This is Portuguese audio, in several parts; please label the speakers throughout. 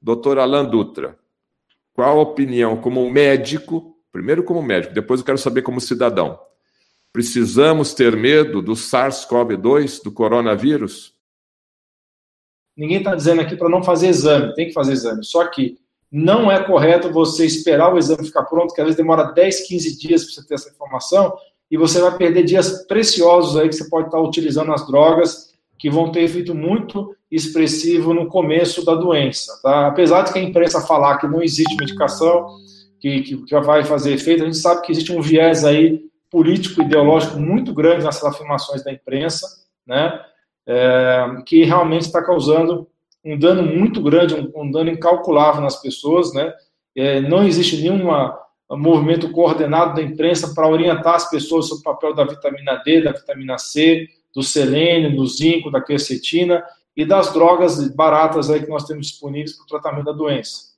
Speaker 1: doutor Alan Dutra, qual a opinião como médico, primeiro como médico, depois eu quero saber como cidadão. Precisamos ter medo do SARS-CoV-2, do coronavírus?
Speaker 2: Ninguém está dizendo aqui para não fazer exame, tem que fazer exame. Só que não é correto você esperar o exame ficar pronto, que às vezes demora 10, 15 dias para você ter essa informação, e você vai perder dias preciosos aí que você pode estar utilizando as drogas que vão ter efeito muito expressivo no começo da doença. Tá? Apesar de que a imprensa falar que não existe medicação que, que, que vai fazer efeito, a gente sabe que existe um viés aí político ideológico muito grande nessas afirmações da imprensa, né? É, que realmente está causando um dano muito grande, um, um dano incalculável nas pessoas, né? É, não existe nenhum movimento coordenado da imprensa para orientar as pessoas sobre o papel da vitamina D, da vitamina C, do selênio, do zinco, da quercetina e das drogas baratas aí que nós temos disponíveis para o tratamento da doença.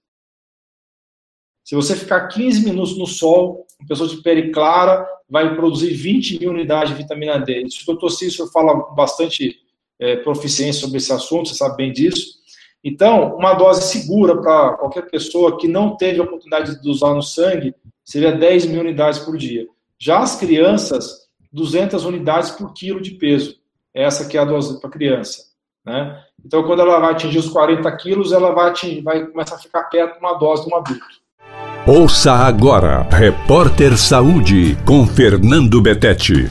Speaker 2: Se você ficar 15 minutos no sol, uma pessoa de pele clara vai produzir 20 mil unidades de vitamina D. Isso o doutor Cícero fala bastante é, proficiência sobre esse assunto, você sabe bem disso. Então, uma dose segura para qualquer pessoa que não teve a oportunidade de usar no sangue seria 10 mil unidades por dia. Já as crianças, 200 unidades por quilo de peso. Essa que é a dose para criança. Né? Então, quando ela vai atingir os 40 quilos, ela vai, atingir, vai começar a ficar perto de uma dose de um adulto.
Speaker 3: Ouça agora, Repórter Saúde, com Fernando Betete.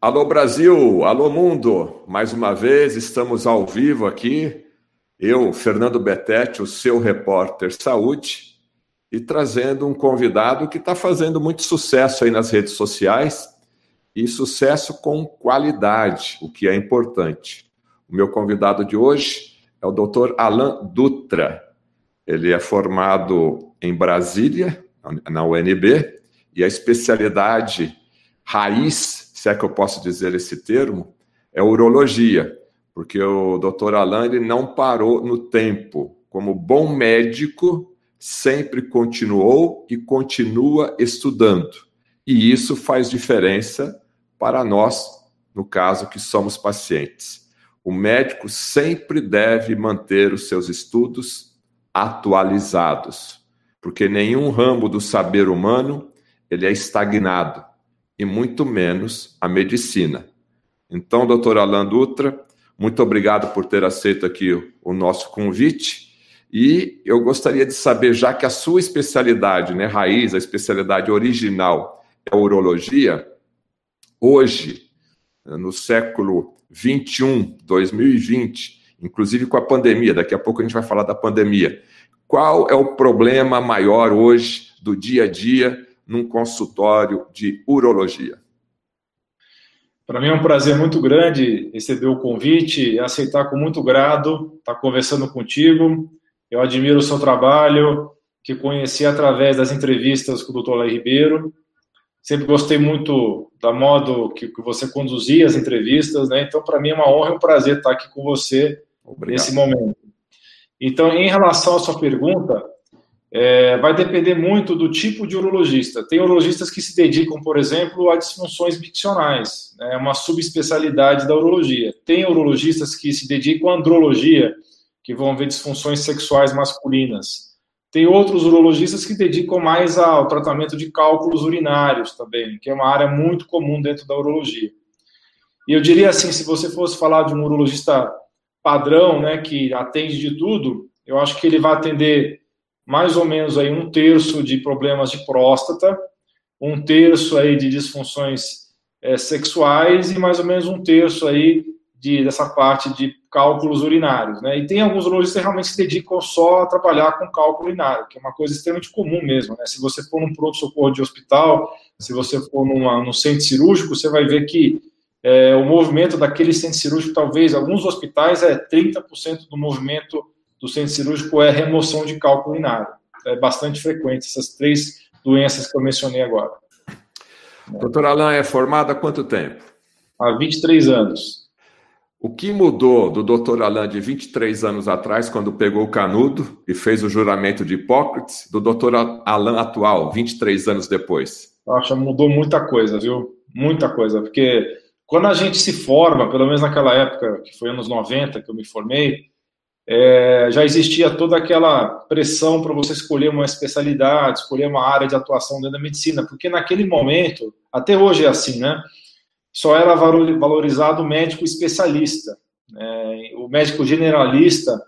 Speaker 1: Alô Brasil, alô mundo, mais uma vez estamos ao vivo aqui, eu, Fernando Betete, o seu repórter saúde, e trazendo um convidado que está fazendo muito sucesso aí nas redes sociais e sucesso com qualidade, o que é importante. O meu convidado de hoje é o Dr. Alan Dutra. Ele é formado em Brasília, na UNB, e a especialidade raiz se é que eu posso dizer esse termo, é urologia, porque o doutor Alain ele não parou no tempo. Como bom médico, sempre continuou e continua estudando. E isso faz diferença para nós, no caso que somos pacientes. O médico sempre deve manter os seus estudos atualizados, porque nenhum ramo do saber humano ele é estagnado e muito menos a medicina. Então, doutor Alan Dutra, muito obrigado por ter aceito aqui o nosso convite. E eu gostaria de saber, já que a sua especialidade, né, raiz, a especialidade original é a urologia, hoje, no século 21, 2020, inclusive com a pandemia, daqui a pouco a gente vai falar da pandemia, qual é o problema maior hoje do dia a dia num consultório de urologia.
Speaker 2: Para mim é um prazer muito grande receber o convite e aceitar com muito grado estar conversando contigo. Eu admiro o seu trabalho, que conheci através das entrevistas com o Dr. Lai Ribeiro. Sempre gostei muito da modo que, que você conduzia as entrevistas, né? Então, para mim é uma honra e um prazer estar aqui com você Obrigado. nesse momento. Então, em relação à sua pergunta, é, vai depender muito do tipo de urologista. Tem urologistas que se dedicam, por exemplo, a disfunções miccionais, né, é né, uma subespecialidade da urologia. Tem urologistas que se dedicam à andrologia, que vão ver disfunções sexuais masculinas. Tem outros urologistas que dedicam mais ao tratamento de cálculos urinários também, que é uma área muito comum dentro da urologia. E eu diria assim, se você fosse falar de um urologista padrão, né, que atende de tudo, eu acho que ele vai atender mais ou menos aí um terço de problemas de próstata, um terço aí de disfunções é, sexuais e mais ou menos um terço aí de, dessa parte de cálculos urinários, né? E tem alguns urologistas que realmente se dedicam só a trabalhar com cálculo urinário, que é uma coisa extremamente comum mesmo, né? Se você for num pronto-socorro de hospital, se você for numa, num centro cirúrgico, você vai ver que é, o movimento daquele centro cirúrgico, talvez, alguns hospitais, é 30% do movimento do centro cirúrgico é remoção de cálculo urinário. É bastante frequente essas três doenças que eu mencionei agora.
Speaker 1: Doutor Alain é formado há quanto tempo?
Speaker 2: Há 23 anos.
Speaker 1: O que mudou do doutor Alain de 23 anos atrás, quando pegou o canudo e fez o juramento de Hipócrates, do doutor Alain atual, 23 anos depois?
Speaker 2: Acho que mudou muita coisa, viu? Muita coisa, porque quando a gente se forma, pelo menos naquela época, que foi anos 90 que eu me formei, é, já existia toda aquela pressão para você escolher uma especialidade, escolher uma área de atuação dentro da medicina, porque naquele momento, até hoje é assim, né? Só era valorizado o médico especialista. É, o médico generalista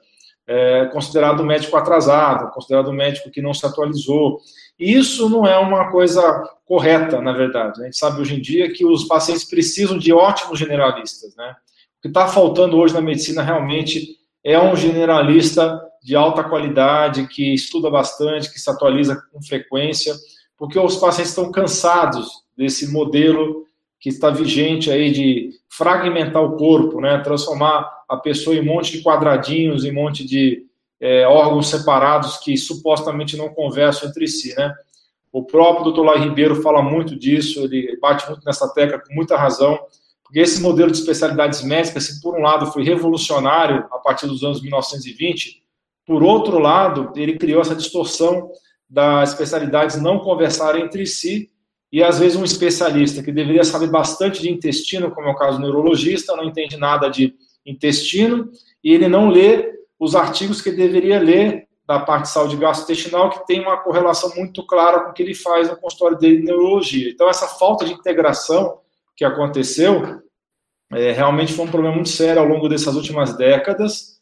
Speaker 2: é considerado médico atrasado, considerado médico que não se atualizou. E isso não é uma coisa correta, na verdade. A gente sabe hoje em dia que os pacientes precisam de ótimos generalistas. Né? O que está faltando hoje na medicina realmente é um generalista de alta qualidade, que estuda bastante, que se atualiza com frequência, porque os pacientes estão cansados desse modelo que está vigente aí de fragmentar o corpo, né? transformar a pessoa em um monte de quadradinhos, em um monte de é, órgãos separados que supostamente não conversam entre si. Né? O próprio Dr. Lai Ribeiro fala muito disso, ele bate muito nessa tecla com muita razão, porque esse modelo de especialidades médicas, por um lado foi revolucionário a partir dos anos 1920, por outro lado, ele criou essa distorção das especialidades não conversarem entre si e às vezes um especialista que deveria saber bastante de intestino, como é o caso do neurologista, não entende nada de intestino e ele não lê os artigos que deveria ler da parte de saúde gastrointestinal, que tem uma correlação muito clara com o que ele faz no consultório dele de neurologia. Então, essa falta de integração que aconteceu, é, realmente foi um problema muito sério ao longo dessas últimas décadas.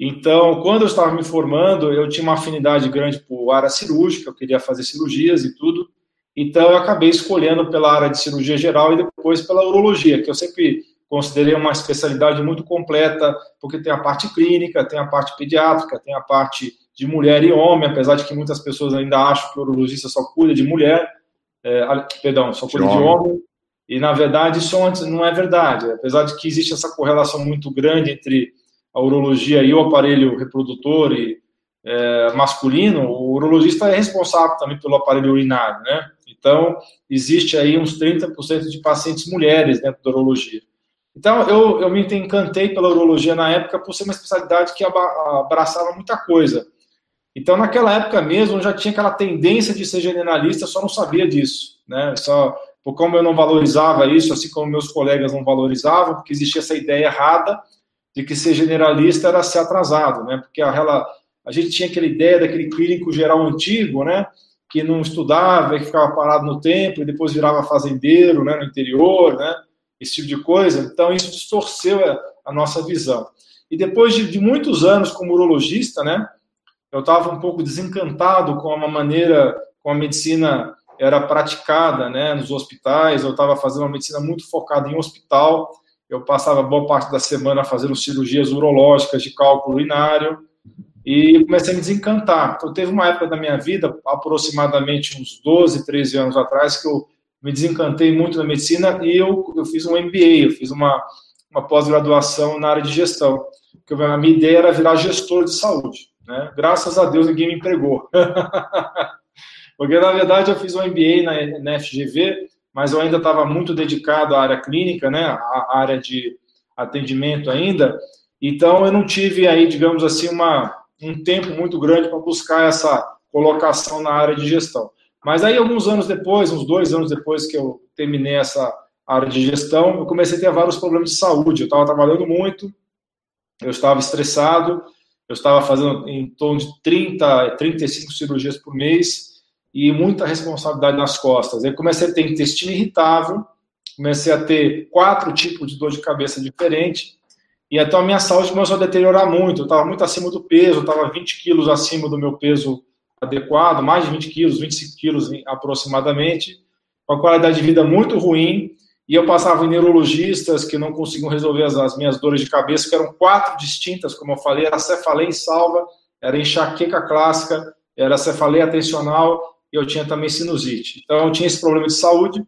Speaker 2: Então, quando eu estava me formando, eu tinha uma afinidade grande por área cirúrgica, eu queria fazer cirurgias e tudo. Então, eu acabei escolhendo pela área de cirurgia geral e depois pela urologia, que eu sempre considerei uma especialidade muito completa, porque tem a parte clínica, tem a parte pediátrica, tem a parte de mulher e homem, apesar de que muitas pessoas ainda acham que o urologista só cuida de mulher, é, perdão, só cuida de homem. de homem. E, na verdade, isso não é verdade. Apesar de que existe essa correlação muito grande entre a urologia e o aparelho reprodutor e, é, masculino, o urologista é responsável também pelo aparelho urinário, né? Então, existe aí uns 30% de pacientes mulheres dentro da urologia. Então, eu, eu me encantei pela urologia na época por ser uma especialidade que abraçava muita coisa. Então, naquela época mesmo, eu já tinha aquela tendência de ser generalista, só não sabia disso, né? Só por como eu não valorizava isso, assim como meus colegas não valorizavam, porque existia essa ideia errada de que ser generalista era ser atrasado, né? Porque a, a gente tinha aquela ideia daquele clínico geral antigo, né? Que não estudava, que ficava parado no tempo e depois virava fazendeiro, né? No interior, né? Esse tipo de coisa. Então isso distorceu a, nossa visão. E depois de, de muitos anos como urologista, né? Eu estava um pouco desencantado com a maneira, com a medicina era praticada né, nos hospitais, eu estava fazendo uma medicina muito focada em hospital, eu passava boa parte da semana fazendo cirurgias urológicas de cálculo urinário, e comecei a me desencantar. Então, teve uma época da minha vida, aproximadamente uns 12, 13 anos atrás, que eu me desencantei muito da medicina e eu, eu fiz um MBA, eu fiz uma, uma pós-graduação na área de gestão. Porque a minha ideia era virar gestor de saúde. Né? Graças a Deus ninguém me empregou. Porque, na verdade, eu fiz um MBA na, na FGV, mas eu ainda estava muito dedicado à área clínica, né, à área de atendimento ainda. Então, eu não tive aí, digamos assim, uma, um tempo muito grande para buscar essa colocação na área de gestão. Mas aí, alguns anos depois, uns dois anos depois que eu terminei essa área de gestão, eu comecei a ter vários problemas de saúde. Eu estava trabalhando muito, eu estava estressado, eu estava fazendo em torno de 30, 35 cirurgias por mês, e muita responsabilidade nas costas. Aí comecei a ter intestino irritável, comecei a ter quatro tipos de dor de cabeça diferente, e então a minha saúde começou a deteriorar muito. Eu estava muito acima do peso, estava 20 quilos acima do meu peso adequado, mais de 20 quilos, 25 quilos aproximadamente, com a qualidade de vida muito ruim, e eu passava em neurologistas que não conseguiam resolver as, as minhas dores de cabeça, que eram quatro distintas, como eu falei, era cefaleia salva, era enxaqueca clássica, era cefaleia atencional e eu tinha também sinusite. Então, eu tinha esse problema de saúde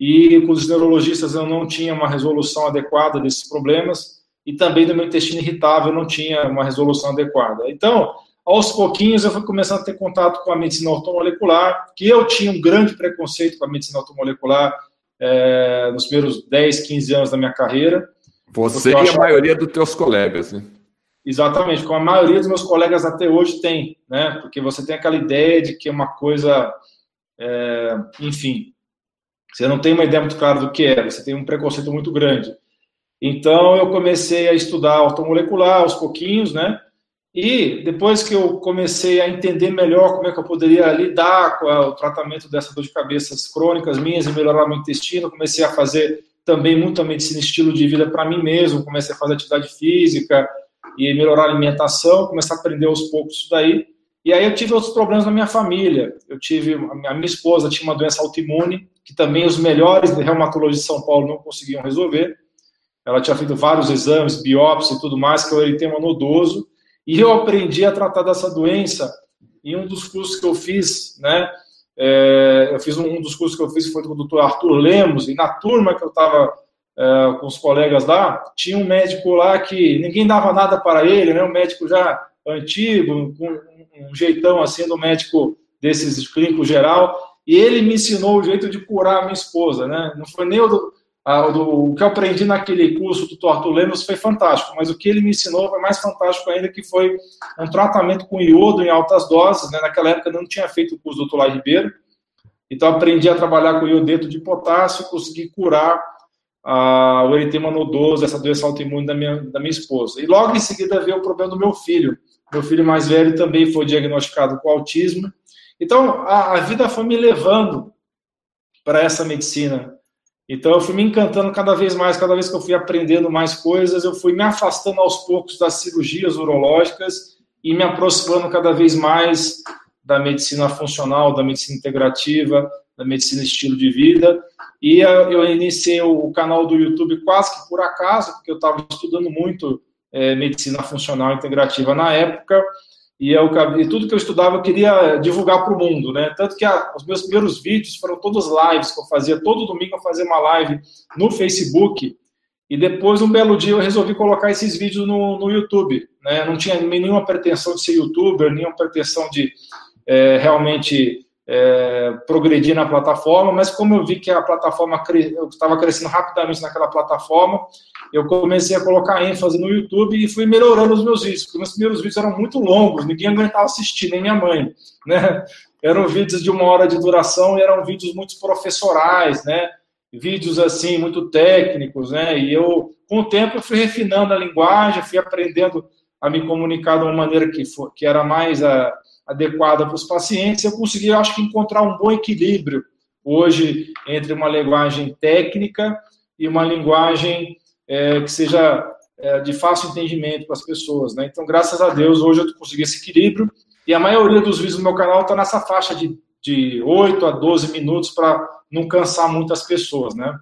Speaker 2: e com os neurologistas eu não tinha uma resolução adequada desses problemas e também do meu intestino irritável eu não tinha uma resolução adequada. Então, aos pouquinhos eu fui começando a ter contato com a medicina automolecular, que eu tinha um grande preconceito com a medicina automolecular é, nos primeiros 10, 15 anos da minha carreira.
Speaker 1: Você e a maioria dos teus colegas, né?
Speaker 2: Exatamente, como a maioria dos meus colegas até hoje tem, né? Porque você tem aquela ideia de que é uma coisa, é, enfim, você não tem uma ideia muito clara do que é, você tem um preconceito muito grande. Então eu comecei a estudar automolecular aos pouquinhos, né? E depois que eu comecei a entender melhor como é que eu poderia lidar com o tratamento dessas dor de cabeças crônicas minhas e melhorar meu intestino, comecei a fazer também muita medicina estilo de vida para mim mesmo, comecei a fazer atividade física e melhorar a alimentação, comecei a aprender aos poucos isso daí. E aí eu tive outros problemas na minha família. Eu tive a minha esposa tinha uma doença autoimune que também os melhores reumatologistas de São Paulo não conseguiam resolver. Ela tinha feito vários exames, biópsia e tudo mais, que é o eritema nodoso. E eu aprendi a tratar dessa doença em um dos cursos que eu fiz, né? É, eu fiz um, um, dos cursos que eu fiz foi com o doutor Arthur Lemos, e na turma que eu estava é, com os colegas lá, tinha um médico lá que ninguém dava nada para ele, né? Um médico já antigo, com um, um jeitão assim do médico desses clínico geral, e ele me ensinou o jeito de curar a minha esposa, né? Não foi nem o o que eu aprendi naquele curso do Torto Lemos foi fantástico, mas o que ele me ensinou foi mais fantástico ainda, que foi um tratamento com iodo em altas doses. Né? Naquela época eu não tinha feito o curso do Dr. Ribeiro, então aprendi a trabalhar com iodeto de potássio consegui curar ah, o eritema nodoso, essa doença autoimune da minha, da minha esposa. E logo em seguida veio o problema do meu filho. Meu filho mais velho também foi diagnosticado com autismo. Então a, a vida foi me levando para essa medicina então eu fui me encantando cada vez mais, cada vez que eu fui aprendendo mais coisas, eu fui me afastando aos poucos das cirurgias urológicas e me aproximando cada vez mais da medicina funcional, da medicina integrativa, da medicina estilo de vida. E eu iniciei o canal do YouTube quase que por acaso, porque eu estava estudando muito é, medicina funcional integrativa na época e, eu, e tudo que eu estudava eu queria divulgar para o mundo, né? Tanto que a, os meus primeiros vídeos foram todos lives que eu fazia. Todo domingo eu fazia uma live no Facebook. E depois, um belo dia, eu resolvi colocar esses vídeos no, no YouTube. Né? Não tinha nenhuma pretensão de ser youtuber, nenhuma pretensão de é, realmente é, progredir na plataforma, mas como eu vi que a plataforma cre... eu estava crescendo rapidamente naquela plataforma, eu comecei a colocar ênfase no YouTube e fui melhorando os meus vídeos, porque meus primeiros vídeos eram muito longos, ninguém aguentava assistir, nem minha mãe, né? Eram vídeos de uma hora de duração e eram vídeos muito professorais, né? Vídeos assim muito técnicos, né? E eu, com o tempo, fui refinando a linguagem, fui aprendendo a me comunicar de uma maneira que, for, que era mais a, adequada para os pacientes, eu consegui, acho que, encontrar um bom equilíbrio hoje entre uma linguagem técnica e uma linguagem é, que seja é, de fácil entendimento para as pessoas. Né? Então, graças a Deus, hoje eu consegui esse equilíbrio e a maioria dos vídeos do meu canal está nessa faixa de, de 8 a 12 minutos para não cansar muitas pessoas, né?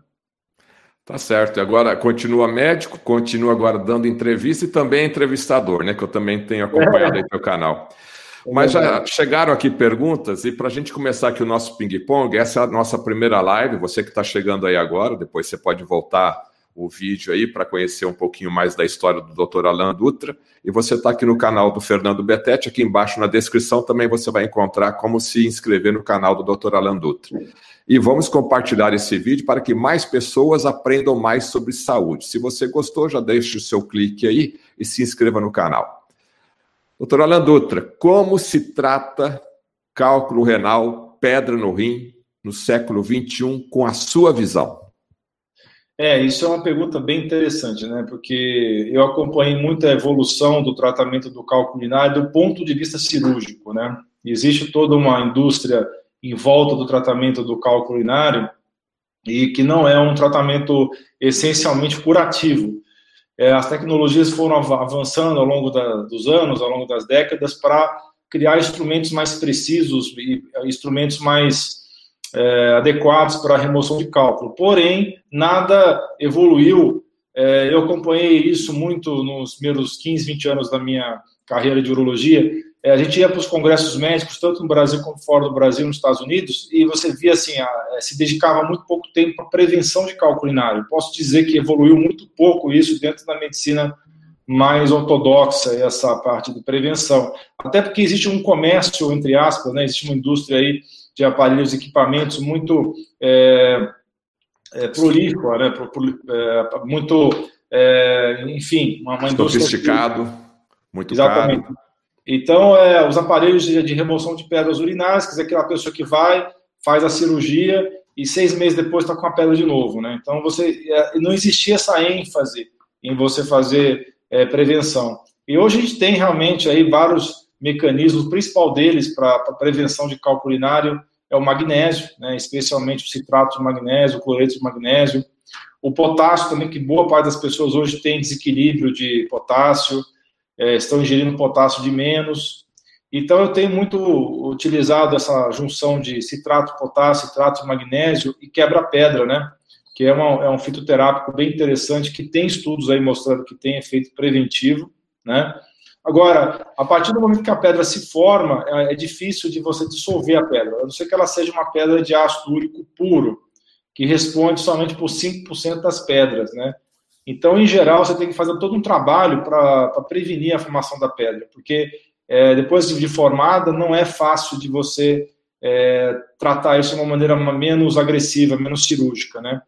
Speaker 1: Tá certo. Agora continua médico, continua agora dando entrevista e também entrevistador, né? Que eu também tenho acompanhado é. aí no canal. Mas já chegaram aqui perguntas, e para a gente começar aqui o nosso ping-pong, essa é a nossa primeira live. Você que está chegando aí agora, depois você pode voltar o vídeo aí para conhecer um pouquinho mais da história do Dr. Alan Dutra. E você está aqui no canal do Fernando Betete, aqui embaixo na descrição também você vai encontrar como se inscrever no canal do Dr. Alan Dutra. E vamos compartilhar esse vídeo para que mais pessoas aprendam mais sobre saúde. Se você gostou, já deixe o seu clique aí e se inscreva no canal. Doutor Alan Dutra, como se trata cálculo renal, pedra no rim, no século XXI, com a sua visão?
Speaker 2: É, isso é uma pergunta bem interessante, né? Porque eu acompanhei muita evolução do tratamento do cálculo urinário do ponto de vista cirúrgico, né? Existe toda uma indústria em volta do tratamento do cálculo urinário e que não é um tratamento essencialmente curativo. É, as tecnologias foram avançando ao longo da, dos anos, ao longo das décadas, para criar instrumentos mais precisos e instrumentos mais é, adequados para a remoção de cálculo. Porém, nada evoluiu. É, eu acompanhei isso muito nos primeiros 15, 20 anos da minha carreira de urologia é, a gente ia para os congressos médicos, tanto no Brasil como fora do Brasil, nos Estados Unidos, e você via assim, a, é, se dedicava muito pouco tempo para prevenção de cálculo urinário. Posso dizer que evoluiu muito pouco isso dentro da medicina mais ortodoxa, essa parte de prevenção. Até porque existe um comércio, entre aspas, né, existe uma indústria aí de aparelhos e equipamentos muito é, é, prolífera, né, é, muito, é, enfim,
Speaker 1: uma, uma indústria... Sofisticado, muito
Speaker 2: Exatamente.
Speaker 1: caro.
Speaker 2: Então, é, os aparelhos de, de remoção de pedras urinárias, quer dizer, aquela pessoa que vai, faz a cirurgia e seis meses depois está com a pedra de novo, né? Então, você é, não existia essa ênfase em você fazer é, prevenção. E hoje a gente tem realmente aí vários mecanismos, o principal deles para prevenção de cálculo urinário é o magnésio, né, especialmente o citrato de magnésio, o cloreto de magnésio, o potássio também, que boa parte das pessoas hoje tem desequilíbrio de potássio, é, estão ingerindo potássio de menos. Então, eu tenho muito utilizado essa junção de citrato, potássio, citrato magnésio e quebra-pedra, né? Que é, uma, é um fitoterápico bem interessante, que tem estudos aí mostrando que tem efeito preventivo, né? Agora, a partir do momento que a pedra se forma, é, é difícil de você dissolver a pedra, a não ser que ela seja uma pedra de ácido úrico puro, que responde somente por 5% das pedras, né? Então, em geral, você tem que fazer todo um trabalho para prevenir a formação da pedra, porque é, depois de formada, não é fácil de você é, tratar isso de uma maneira menos agressiva, menos cirúrgica, né?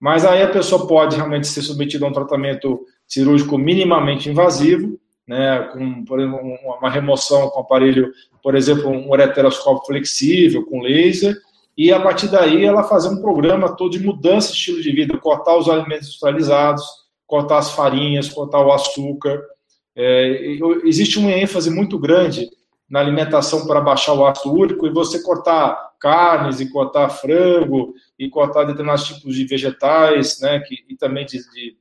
Speaker 2: Mas aí a pessoa pode realmente ser submetida a um tratamento cirúrgico minimamente invasivo, né, com, por exemplo, uma remoção com aparelho, por exemplo, um ureteroscópio flexível, com laser, e a partir daí ela fazer um programa todo de mudança de estilo de vida, cortar os alimentos industrializados, cortar as farinhas, cortar o açúcar. É, existe uma ênfase muito grande na alimentação para baixar o ácido úrico e você cortar carnes e cortar frango e cortar determinados tipos de vegetais, né, que, e também de, de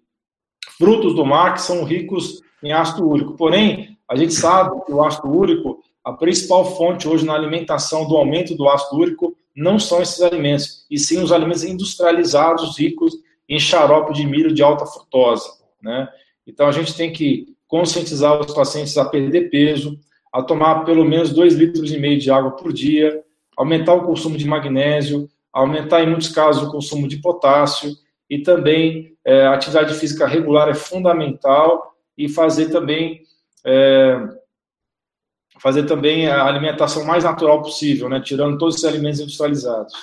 Speaker 2: frutos do mar que são ricos em ácido úrico. Porém, a gente sabe que o ácido úrico, a principal fonte hoje na alimentação do aumento do ácido úrico, não são esses alimentos, e sim os alimentos industrializados ricos em xarope de milho de alta frutose. Né? Então, a gente tem que conscientizar os pacientes a perder peso, a tomar pelo menos 2 litros e meio de água por dia, aumentar o consumo de magnésio, aumentar, em muitos casos, o consumo de potássio, e também é, atividade física regular é fundamental, e fazer também é, fazer também a alimentação mais natural possível, né? tirando todos esses alimentos industrializados.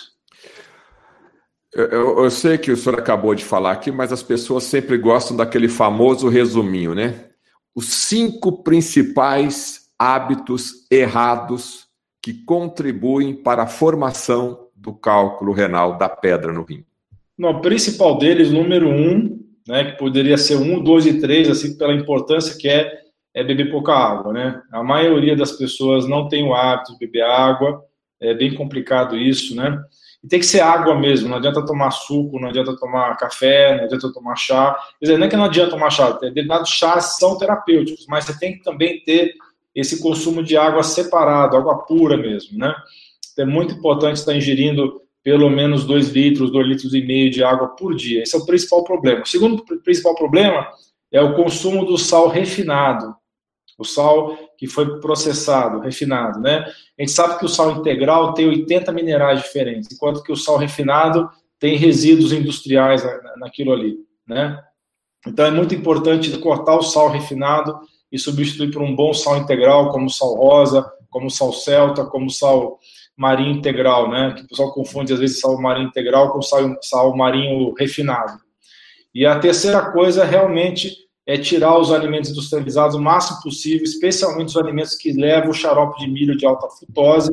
Speaker 1: Eu, eu, sei que o senhor acabou de falar aqui, mas as pessoas sempre gostam daquele famoso resuminho, né? Os cinco principais hábitos errados que contribuem para a formação do cálculo renal da pedra no rim.
Speaker 2: No o principal deles, número um, né, que poderia ser um, dois e três, assim, pela importância que é, é beber pouca água, né? A maioria das pessoas não tem o hábito de beber água, é bem complicado isso, né? E tem que ser água mesmo, não adianta tomar suco, não adianta tomar café, não adianta tomar chá. Quer dizer, não é que não adianta tomar chá, determinados chás são terapêuticos, mas você tem que também ter esse consumo de água separado, água pura mesmo, né? Então, é muito importante estar ingerindo pelo menos 2 litros, 2 litros e meio de água por dia. Esse é o principal problema. O segundo principal problema é o consumo do sal refinado. O sal que foi processado, refinado, né? A gente sabe que o sal integral tem 80 minerais diferentes, enquanto que o sal refinado tem resíduos industriais naquilo ali, né? Então é muito importante cortar o sal refinado e substituir por um bom sal integral, como sal rosa, como sal celta, como sal marinho integral, né? Que o pessoal confunde às vezes sal marinho integral com sal, sal marinho refinado. E a terceira coisa realmente é tirar os alimentos industrializados o máximo possível, especialmente os alimentos que levam o xarope de milho de alta frutose,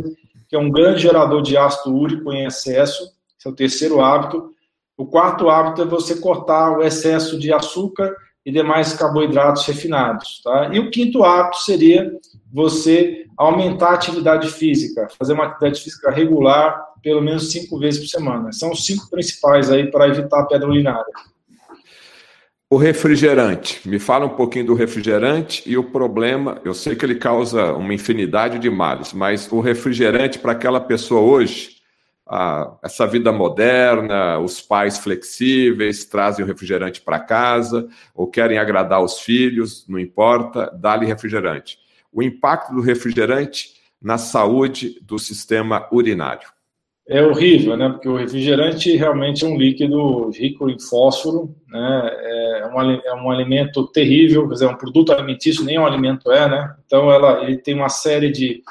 Speaker 2: que é um grande gerador de ácido úrico em excesso. Esse é o terceiro hábito. O quarto hábito é você cortar o excesso de açúcar e demais carboidratos refinados. Tá? E o quinto hábito seria você aumentar a atividade física, fazer uma atividade física regular, pelo menos cinco vezes por semana. São os cinco principais aí para evitar a pedra urinária.
Speaker 1: O refrigerante. Me fala um pouquinho do refrigerante e o problema. Eu sei que ele causa uma infinidade de males, mas o refrigerante para aquela pessoa hoje a, essa vida moderna, os pais flexíveis trazem o refrigerante para casa ou querem agradar os filhos, não importa, dá-lhe refrigerante. O impacto do refrigerante na saúde do sistema urinário.
Speaker 2: É horrível, né? Porque o refrigerante realmente é um líquido rico em fósforo, né? É um, é um alimento terrível, quer dizer, é um produto alimentício, nem um alimento é, né? Então, ela, ele tem uma série de,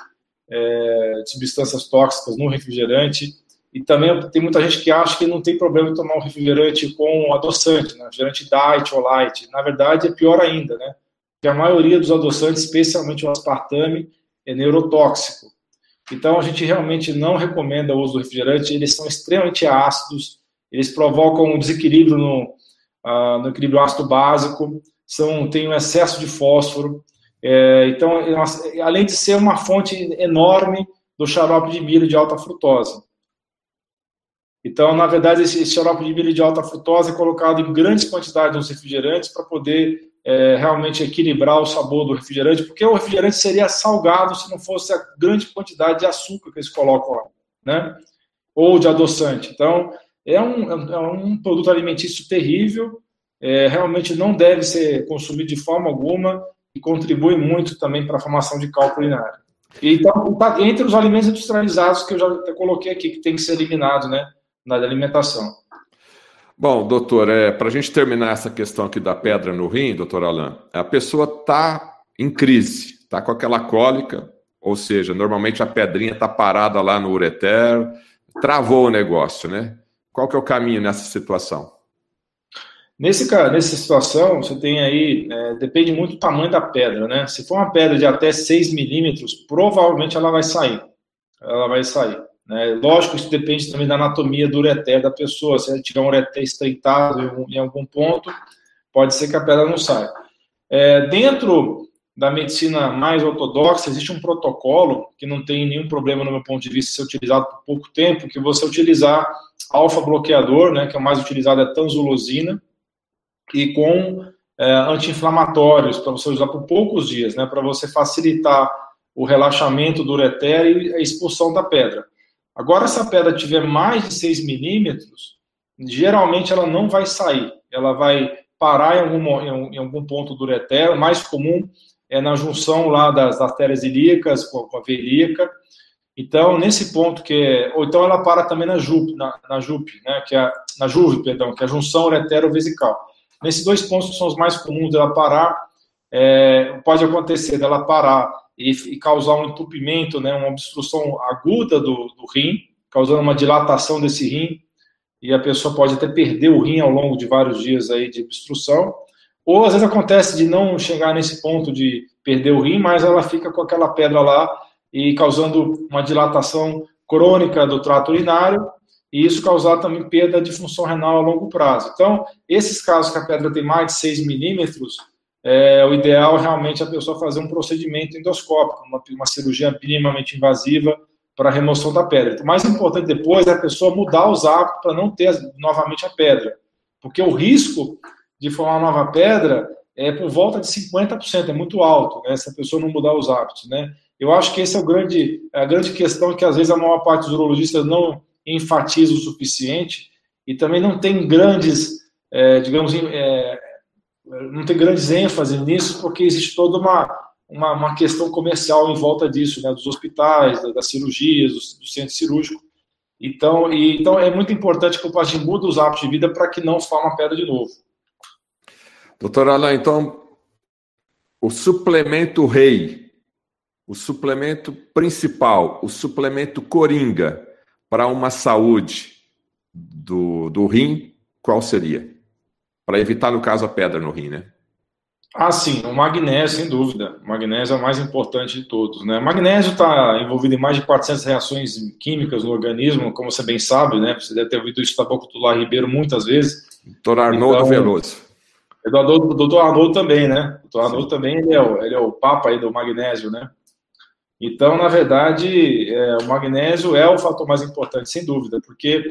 Speaker 2: é, de substâncias tóxicas no refrigerante e também tem muita gente que acha que não tem problema tomar um refrigerante com adoçante, né? refrigerante diet ou light. Na verdade, é pior ainda, né? Porque a maioria dos adoçantes, especialmente o aspartame, é neurotóxico. Então, a gente realmente não recomenda o uso do refrigerante, eles são extremamente ácidos, eles provocam um desequilíbrio no, uh, no equilíbrio ácido básico, são, tem um excesso de fósforo, É, então, além de ser uma fonte enorme do xarope de milho de alta frutose. Então, na verdade, esse, esse xarope de milho de alta frutose é colocado em grandes quantidades nos refrigerantes para poder é, realmente equilibrar o sabor do refrigerante, porque o refrigerante seria salgado se não fosse a grande quantidade de açúcar que eles colocam lá, né? Ou de adoçante. Então, é um, é um produto alimentício terrível, é, realmente não deve ser consumido de forma alguma e contribui muito também para a formação de cálculo urinário. Então, tá entre os alimentos industrializados que eu já coloquei aqui, que tem que ser eliminado, né, na alimentação.
Speaker 1: Bom, doutor, é, para a gente terminar essa questão aqui da pedra no rim, doutor Alain, a pessoa está em crise, está com aquela cólica, ou seja, normalmente a pedrinha está parada lá no ureter, travou o negócio, né? Qual que é o caminho nessa situação?
Speaker 2: Nesse, nessa situação, você tem aí, é, depende muito do tamanho da pedra, né? Se for uma pedra de até 6 milímetros, provavelmente ela vai sair. Ela vai sair. Né? Lógico, isso depende também da anatomia do ureter da pessoa. Se ela tiver um ureter estreitado em, em algum ponto, pode ser que a pedra não saia. É, dentro da medicina mais ortodoxa, existe um protocolo que não tem nenhum problema, no meu ponto de vista, ser utilizado por pouco tempo, que você utilizar alfa-bloqueador, né, que é o mais utilizado é tanzulosina, e com é, anti-inflamatórios, para você usar por poucos dias, né, para você facilitar o relaxamento do ureter e a expulsão da pedra. Agora, se a pedra tiver mais de 6 milímetros, geralmente ela não vai sair, ela vai parar em algum, em algum ponto do ureter, o mais comum é na junção lá das artérias ilíacas com a veia. Então, nesse ponto que é, ou então ela para também na JUP, na, na né, que é na JUV, perdão, que é a junção uretero-vesical. Nesses dois pontos que são os mais comuns dela parar, é, pode acontecer dela parar e, e, causar um entupimento, né, uma obstrução aguda do, do rim, causando uma dilatação desse rim, e a pessoa pode até perder o rim ao longo de vários dias aí de obstrução. Ou às vezes acontece de não chegar nesse ponto de perder o rim, mas ela fica com aquela pedra lá e causando uma dilatação crônica do trato urinário e isso causar também perda de função renal a longo prazo. Então, esses casos que a pedra tem mais de 6 milímetros, é, o ideal é realmente a pessoa fazer um procedimento endoscópico, uma, uma cirurgia minimamente invasiva para remoção da pedra. O mais importante depois é a pessoa mudar os hábitos para não ter novamente a pedra, porque o risco de formar uma nova pedra é por volta de 50%, é muito alto, né, se a pessoa não mudar os hábitos, né. Eu acho que esse é o grande, a grande questão que às vezes a maior parte dos urologistas não enfatiza o suficiente e também não tem grandes, é, digamos, é, não tem grandes ênfase nisso, porque existe toda uma, uma, uma, questão comercial em volta disso, né, dos hospitais, das cirurgias, do, do centro cirúrgico. Então, e, então é muito importante que o paciente mude os hábitos de vida para que não forme a pedra de novo.
Speaker 1: Doutor Alain, então, o suplemento rei, o suplemento principal, o suplemento coringa para uma saúde do, do rim, qual seria? Para evitar, no caso, a pedra no rim, né?
Speaker 2: Ah, sim, o magnésio, sem dúvida. O magnésio é o mais importante de todos. Né? O magnésio está envolvido em mais de 400 reações químicas no organismo, como você bem sabe, né? Você deve ter ouvido isso da boca do Lar Ribeiro muitas vezes.
Speaker 1: Doutor Arnoldo então, Veloso.
Speaker 2: É do doutor Arnoldo também, né? O doutor Arnoldo também, ele é, o, ele é o papa aí do magnésio, né? Então, na verdade, é, o magnésio é o fator mais importante, sem dúvida, porque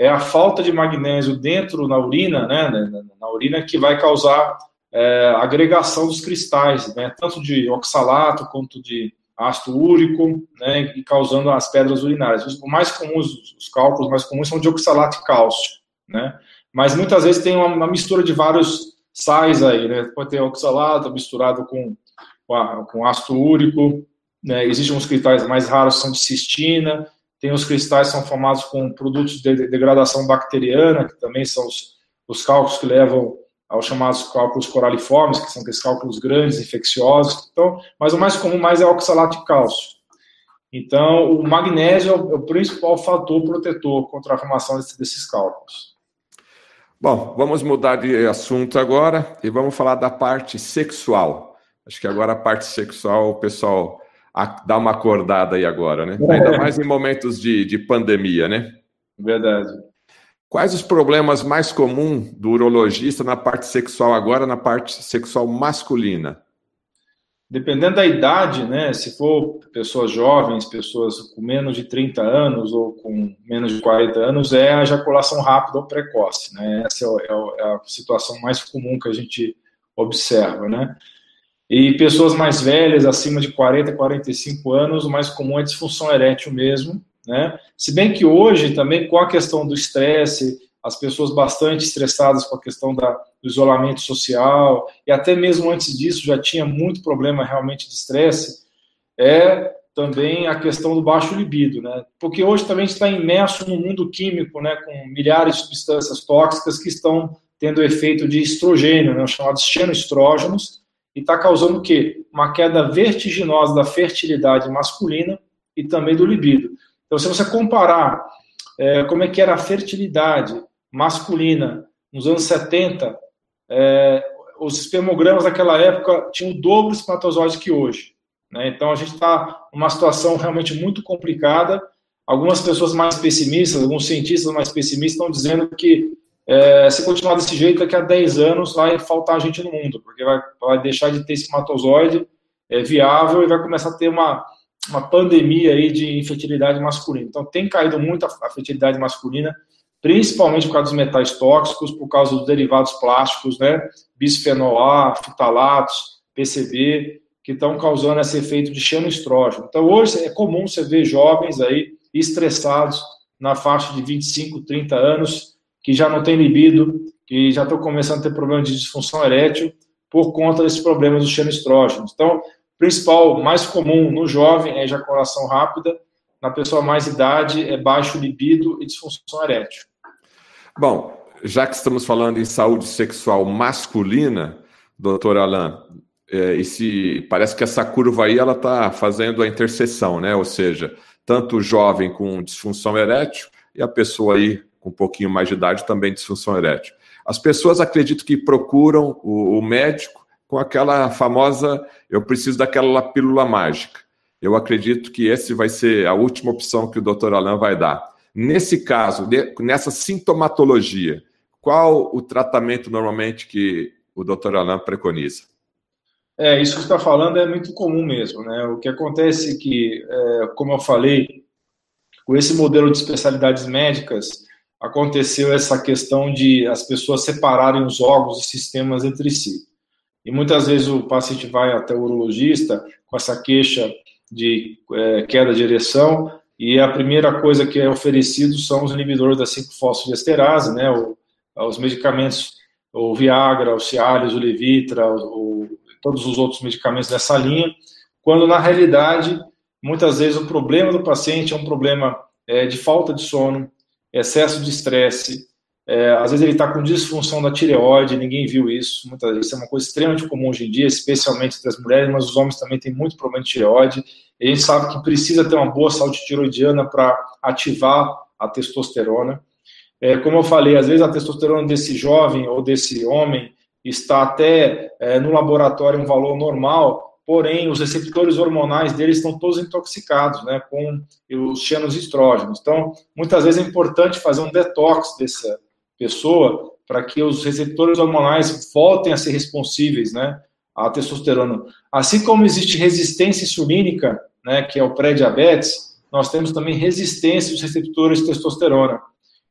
Speaker 2: é a falta de magnésio dentro na urina, né, na, na urina, que vai causar é, agregação dos cristais, né, tanto de oxalato quanto de ácido úrico, né, e causando as pedras urinárias. Os mais comuns, os cálculos mais comuns são de oxalato e cálcio, né, mas muitas vezes tem uma, uma mistura de vários sais aí, né? Pode ter oxalato misturado com, com ácido úrico, né? Existem uns cristais mais raros são de cistina, tem os cristais que são formados com produtos de degradação bacteriana, que também são os, os cálculos que levam aos chamados cálculos coraliformes, que são aqueles cálculos grandes, infecciosos. Então, mas o mais comum mais é o oxalato de cálcio. Então, o magnésio é o, é principal fator protetor contra a formação desses cálculos.
Speaker 1: Bom, vamos mudar de assunto agora e vamos falar da parte sexual. Acho que agora a parte sexual o pessoal dá uma acordada aí agora, né? É. Ainda mais em momentos de, de pandemia, né?
Speaker 2: Verdade.
Speaker 1: Quais os problemas mais comuns do urologista na parte sexual agora, na parte sexual masculina?
Speaker 2: dependendo da idade, né, se for pessoas jovens, pessoas com menos de 30 anos ou com menos de 40 anos, é a ejaculação rápida ou precoce, né, essa é, é, é a situação mais comum que a gente observa, né. E pessoas mais velhas, acima de 40, 45 anos, o mais comum é disfunção erétil mesmo, né, se bem que hoje também com a questão do estresse, as pessoas bastante estressadas com a questão da, do isolamento social, e até mesmo antes disso já tinha muito problema realmente de estresse, é também a questão do baixo libido, né? Porque hoje também está imerso no mundo químico, né, com milhares de substâncias tóxicas que estão tendo efeito de estrogênio, né, chamados xenoestrógenos, e está causando o quê? Uma queda vertiginosa da fertilidade masculina e também do libido. Então, se você comparar é, como é que era a fertilidade masculina nos anos 70, é, os espermogramas daquela época tinham o dobro de espermatozoides que hoje. Né? Então a gente está numa situação realmente muito complicada. Algumas pessoas mais pessimistas, alguns cientistas mais pessimistas estão dizendo que é, se continuar desse jeito, daqui a 10 anos vai faltar gente no mundo, porque vai, vai deixar de ter espermatozoide é, viável e vai começar a ter uma, uma pandemia aí de infertilidade masculina. Então tem caído muito a, a fertilidade masculina principalmente por causa dos metais tóxicos, por causa dos derivados plásticos, né, bisfenol A, fitalatos, PCB, que estão causando esse efeito de xenoestrógeno. Então, hoje é comum você ver jovens aí estressados na faixa de 25, 30 anos, que já não têm libido, que já estão começando a ter problema de disfunção erétil por conta desses problemas do xenoestrógeno. Então, o principal, mais comum no jovem é ejaculação rápida, na pessoa mais idade é baixo libido e disfunção erétil.
Speaker 1: Bom, já que estamos falando em saúde sexual masculina, doutor Alain, é, parece que essa curva aí ela está fazendo a interseção, né? Ou seja, tanto o jovem com disfunção erétil e a pessoa aí com um pouquinho mais de idade também disfunção erétil. As pessoas acredito que procuram o, o médico com aquela famosa eu preciso daquela pílula mágica. Eu acredito que esse vai ser a última opção que o doutor Alain vai dar. Nesse caso, nessa sintomatologia, qual o tratamento normalmente que o doutor Alain preconiza?
Speaker 2: É, isso que está falando é muito comum mesmo, né? O que acontece é que, é, como eu falei, com esse modelo de especialidades médicas, aconteceu essa questão de as pessoas separarem os órgãos e sistemas entre si. E muitas vezes o paciente vai até o urologista com essa queixa de é, queda de ereção e a primeira coisa que é oferecido são os inibidores da 5-fosfodiesterase, né, os medicamentos, o Viagra, o Cialis, o Levitra, o, o, todos os outros medicamentos dessa linha, quando na realidade, muitas vezes o problema do paciente é um problema é, de falta de sono, excesso de estresse, é, às vezes ele está com disfunção da tireoide, ninguém viu isso. Muitas vezes é uma coisa extremamente comum hoje em dia, especialmente entre as mulheres, mas os homens também têm muito problema de tireoide. E a gente sabe que precisa ter uma boa saúde tiroidiana para ativar a testosterona. É, como eu falei, às vezes a testosterona desse jovem ou desse homem está até é, no laboratório um valor normal, porém os receptores hormonais deles estão todos intoxicados, né, com os xenos estrógenos. Então, muitas vezes é importante fazer um detox dessa, pessoa para que os receptores hormonais voltem a ser responsíveis, né, à testosterona. Assim como existe resistência insulínica, né, que é o pré-diabetes, nós temos também resistência dos receptores de testosterona.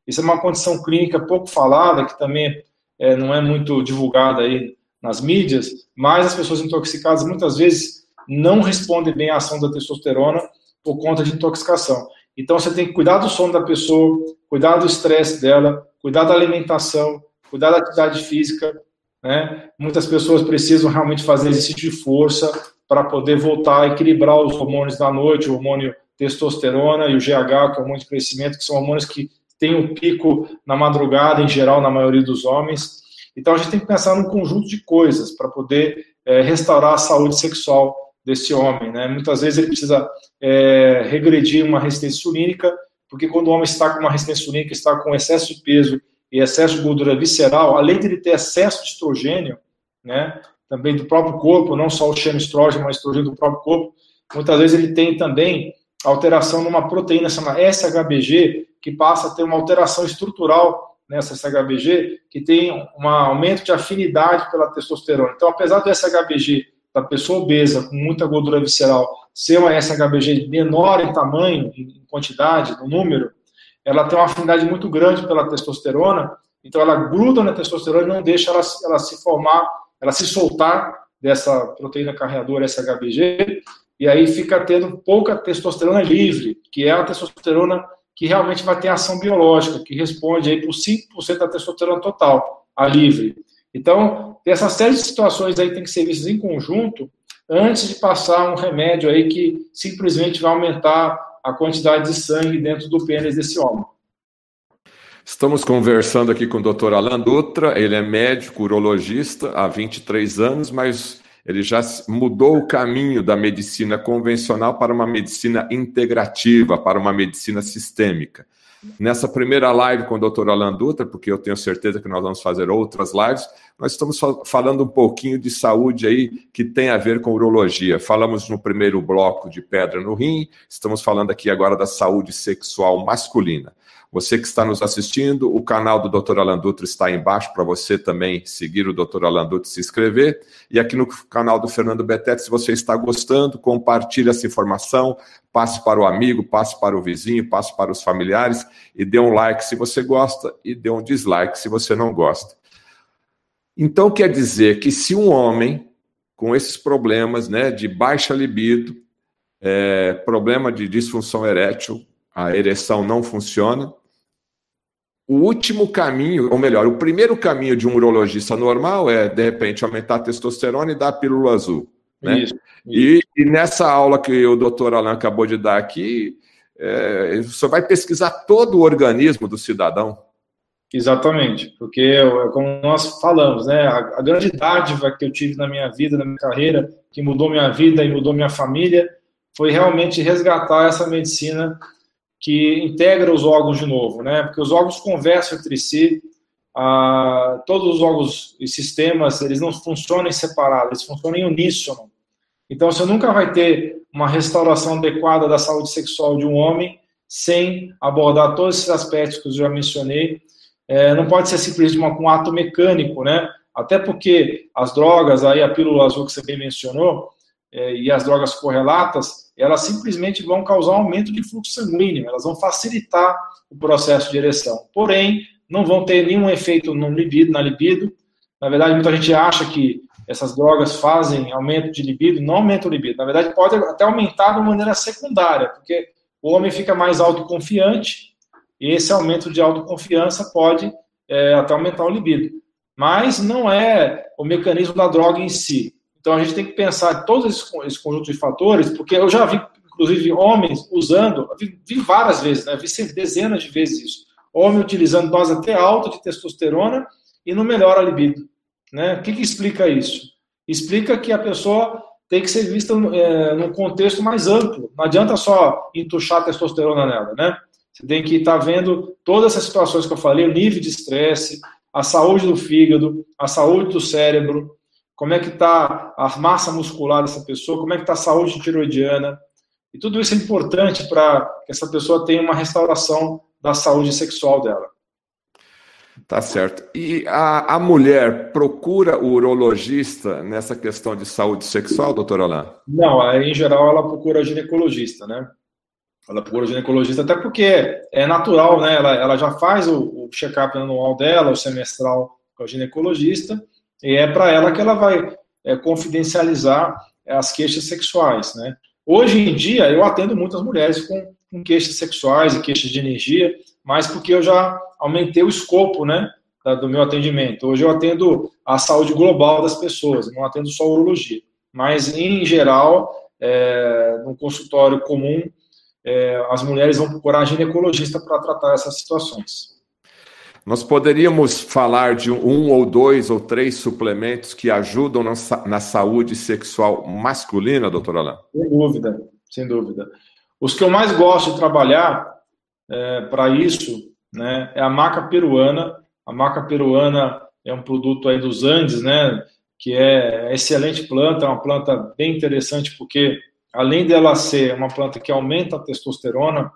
Speaker 2: Isso é uma condição clínica pouco falada, que também é, não é muito divulgada aí nas mídias, mas as pessoas intoxicadas muitas vezes não respondem bem à ação da testosterona por conta de intoxicação. Então você tem que cuidar do sono da pessoa, cuidar do estresse dela, cuidar da alimentação, cuidar da atividade física. Né? Muitas pessoas precisam realmente fazer exercício de força para poder voltar a equilibrar os hormônios da noite, o hormônio testosterona e o GH, que é o hormônio de crescimento, que são hormônios que têm um pico na madrugada, em geral, na maioria dos homens. Então, a gente tem que pensar num conjunto de coisas para poder é, restaurar a saúde sexual desse homem. Né? Muitas vezes ele precisa é, regredir uma resistência insulínica, porque quando o homem está com uma resistência insulínica, está com excesso de peso e excesso de gordura visceral, além de ele ter excesso de estrogênio, né, também do próprio corpo, não só o estrógeno, mas estrogênio do próprio corpo, muitas vezes ele tem também alteração numa proteína chamada SHBG, que passa a ter uma alteração estrutural nessa SHBG, que tem um aumento de afinidade pela testosterona. Então, apesar do SHBG da pessoa obesa com muita gordura visceral ser uma SHBG menor em tamanho, em quantidade, no número, ela tem uma afinidade muito grande pela testosterona, então ela gruda na testosterona e não deixa ela, ela se formar, ela se soltar dessa proteína carreadora SHBG, e aí fica tendo pouca testosterona livre, que é a testosterona que realmente vai ter ação biológica, que responde aí por 5% da testosterona total, a livre. Então, essa série de situações aí tem que ser vistas em conjunto antes de passar um remédio aí que simplesmente vai aumentar a quantidade de sangue dentro do pênis desse homem.
Speaker 1: Estamos conversando aqui com o Dr. Alan Dutra, ele é médico urologista há 23 anos, mas ele já mudou o caminho da medicina convencional para uma medicina integrativa, para uma medicina sistêmica. Nessa primeira live com o Dr. Alan Dutra, porque eu tenho certeza que nós vamos fazer outras lives, nós estamos falando um pouquinho de saúde aí que tem a ver com urologia. Falamos no primeiro bloco de pedra no rim, estamos falando aqui agora da saúde sexual masculina. Você que está nos assistindo, o canal do Dr. Alan Dutra está aí embaixo para você também seguir o Dr. Alan Dutra e se inscrever. E aqui no canal do Fernando Betete, se você está gostando, compartilhe essa informação, passe para o amigo, passe para o vizinho, passe para os familiares e dê um like se você gosta e dê um dislike se você não gosta. Então quer dizer que se um homem com esses problemas, né, de baixa libido, é, problema de disfunção erétil, a ereção não funciona, o último caminho, ou melhor, o primeiro caminho de um urologista normal é, de repente, aumentar a testosterona e dar a pílula azul. Né? Isso, isso. E, e, nessa aula que o doutor Alain acabou de dar aqui, é, você vai pesquisar todo o organismo do cidadão.
Speaker 2: Exatamente, porque, é como nós falamos, né, a, a grande dádiva que eu tive na minha vida, na minha carreira, que mudou minha vida e mudou minha família, foi realmente resgatar essa medicina que integra os órgãos de novo, né? Porque os órgãos conversam entre si, ah, todos os órgãos e sistemas, eles não funcionam em separado, eles funcionam em uníssono. Então, você nunca vai ter uma restauração adequada da saúde sexual de um homem sem abordar todos esses aspectos que eu já mencionei. É, não pode ser simplesmente um ato mecânico, né? Até porque as drogas, aí a pílula azul que você bem mencionou, é, e as drogas correlatas, elas simplesmente vão causar um aumento de fluxo sanguíneo, elas vão facilitar o processo de ereção. Porém, não vão ter nenhum efeito no libido, na libido. Na verdade, muita gente acha que essas drogas fazem aumento de libido, não aumenta o libido. Na verdade, pode até aumentar de maneira secundária, porque o homem fica mais autoconfiante e esse aumento de autoconfiança pode é, até aumentar o libido. Mas não é o mecanismo da droga em si. Então a gente tem que pensar todos esses, esse conjunto de fatores, porque eu já vi, inclusive, homens usando, vi, vi várias vezes, né? vi dezenas de vezes isso. Homem utilizando dose até alta de testosterona e não melhora a libido. Né? O que, que explica isso? Explica que a pessoa tem que ser vista é, num contexto mais amplo. Não adianta só entuchar testosterona nela, né? Você tem que estar tá vendo todas essas situações que eu falei, o nível de estresse, a saúde do fígado, a saúde do cérebro, como é que está a massa muscular dessa pessoa, como é que está a saúde tiroidiana. E tudo isso é importante para que essa pessoa tenha uma restauração da saúde sexual dela.
Speaker 1: Tá certo. E a, a mulher procura o urologista nessa questão de saúde sexual, doutor Alain?
Speaker 2: Não, em geral ela procura ginecologista, né? Ela procura ginecologista até porque é natural, né? Ela, ela já faz o, o check-up anual dela, o semestral com o ginecologista, e é para ela que ela vai é, confidencializar as queixas sexuais, né? Hoje em dia, eu atendo muitas mulheres com, com queixas sexuais e queixas de energia, mas porque eu já aumentei o escopo, né, do meu atendimento. Hoje eu atendo a saúde global das pessoas, não atendo só urologia. Mas, em geral, é, no consultório comum, é, as mulheres vão procurar ginecologista para tratar essas situações.
Speaker 1: Nós poderíamos falar de um ou dois ou três suplementos que ajudam na, na saúde sexual masculina, doutor Alain?
Speaker 2: Sem dúvida, sem dúvida. Os que eu mais gosto de trabalhar é, para isso né, é a maca peruana. A maca peruana é um produto aí dos Andes, né, que é excelente planta, é uma planta bem interessante porque além dela ser uma planta que aumenta a testosterona,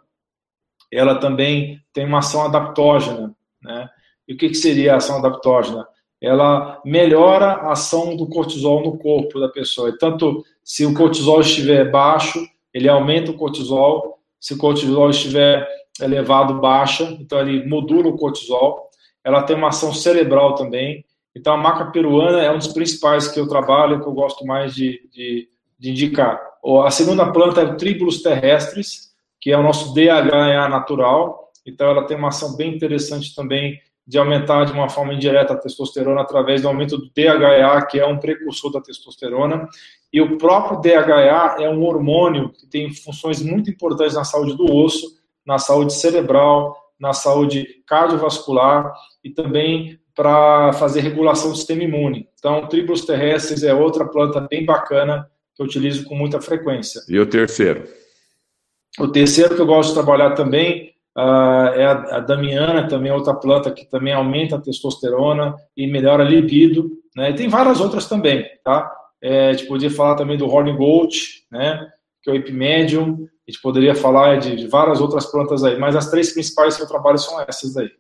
Speaker 2: ela também tem uma ação adaptógena. Né? E o que, que seria a ação adaptógena? ela melhora a ação do cortisol no corpo da pessoa. E tanto se o cortisol estiver baixo, ele aumenta o cortisol. Se o cortisol estiver elevado, baixa. Então, ele modula o cortisol. Ela tem uma ação cerebral também. Então, a maca peruana é um dos principais que eu trabalho, que eu gosto mais de, de, de indicar. A segunda planta é o Tribulus terrestris, que é o nosso DHA natural. Então, ela tem uma ação bem interessante também de aumentar de uma forma indireta a testosterona através do aumento do DHA, que é um precursor da testosterona. E o próprio DHA é um hormônio que tem funções muito importantes na saúde do osso, na saúde cerebral, na saúde cardiovascular e também para fazer regulação do sistema imune. Então, tribos terrestres é outra planta bem bacana que eu utilizo com muita frequência.
Speaker 1: E o terceiro?
Speaker 2: O terceiro que eu gosto de trabalhar também Uh, é a, a, damiana, também é outra planta que também aumenta a testosterona e melhora a libido, né? E tem várias outras também, tá? É, a gente poderia falar também do Horn Gold, né? Que é o Epimedium. A gente poderia falar de, de várias outras plantas aí, mas as três principais que eu trabalho são essas daí.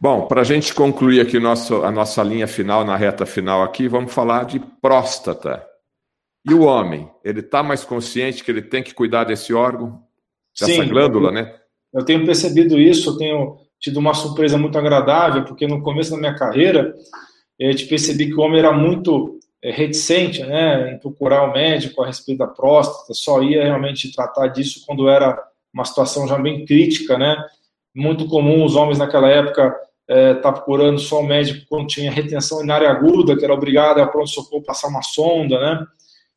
Speaker 1: Bom, para a gente concluir aqui nosso, a nossa linha final, na reta final aqui, vamos falar de próstata. E o homem, ele está mais consciente que ele tem que cuidar desse órgão, dessa Sim, glândula, né?
Speaker 2: Eu tenho percebido isso, eu tenho tido uma surpresa muito agradável, porque no começo da minha carreira, eu te percebi que o homem era muito é, reticente né, em procurar o médico a respeito da próstata, só ia realmente tratar disso quando era uma situação já bem crítica, né? Muito comum os homens naquela época estar é, tá procurando só o médico quando tinha retenção urinária aguda, que era obrigado a pronto-socorro passar uma sonda, né?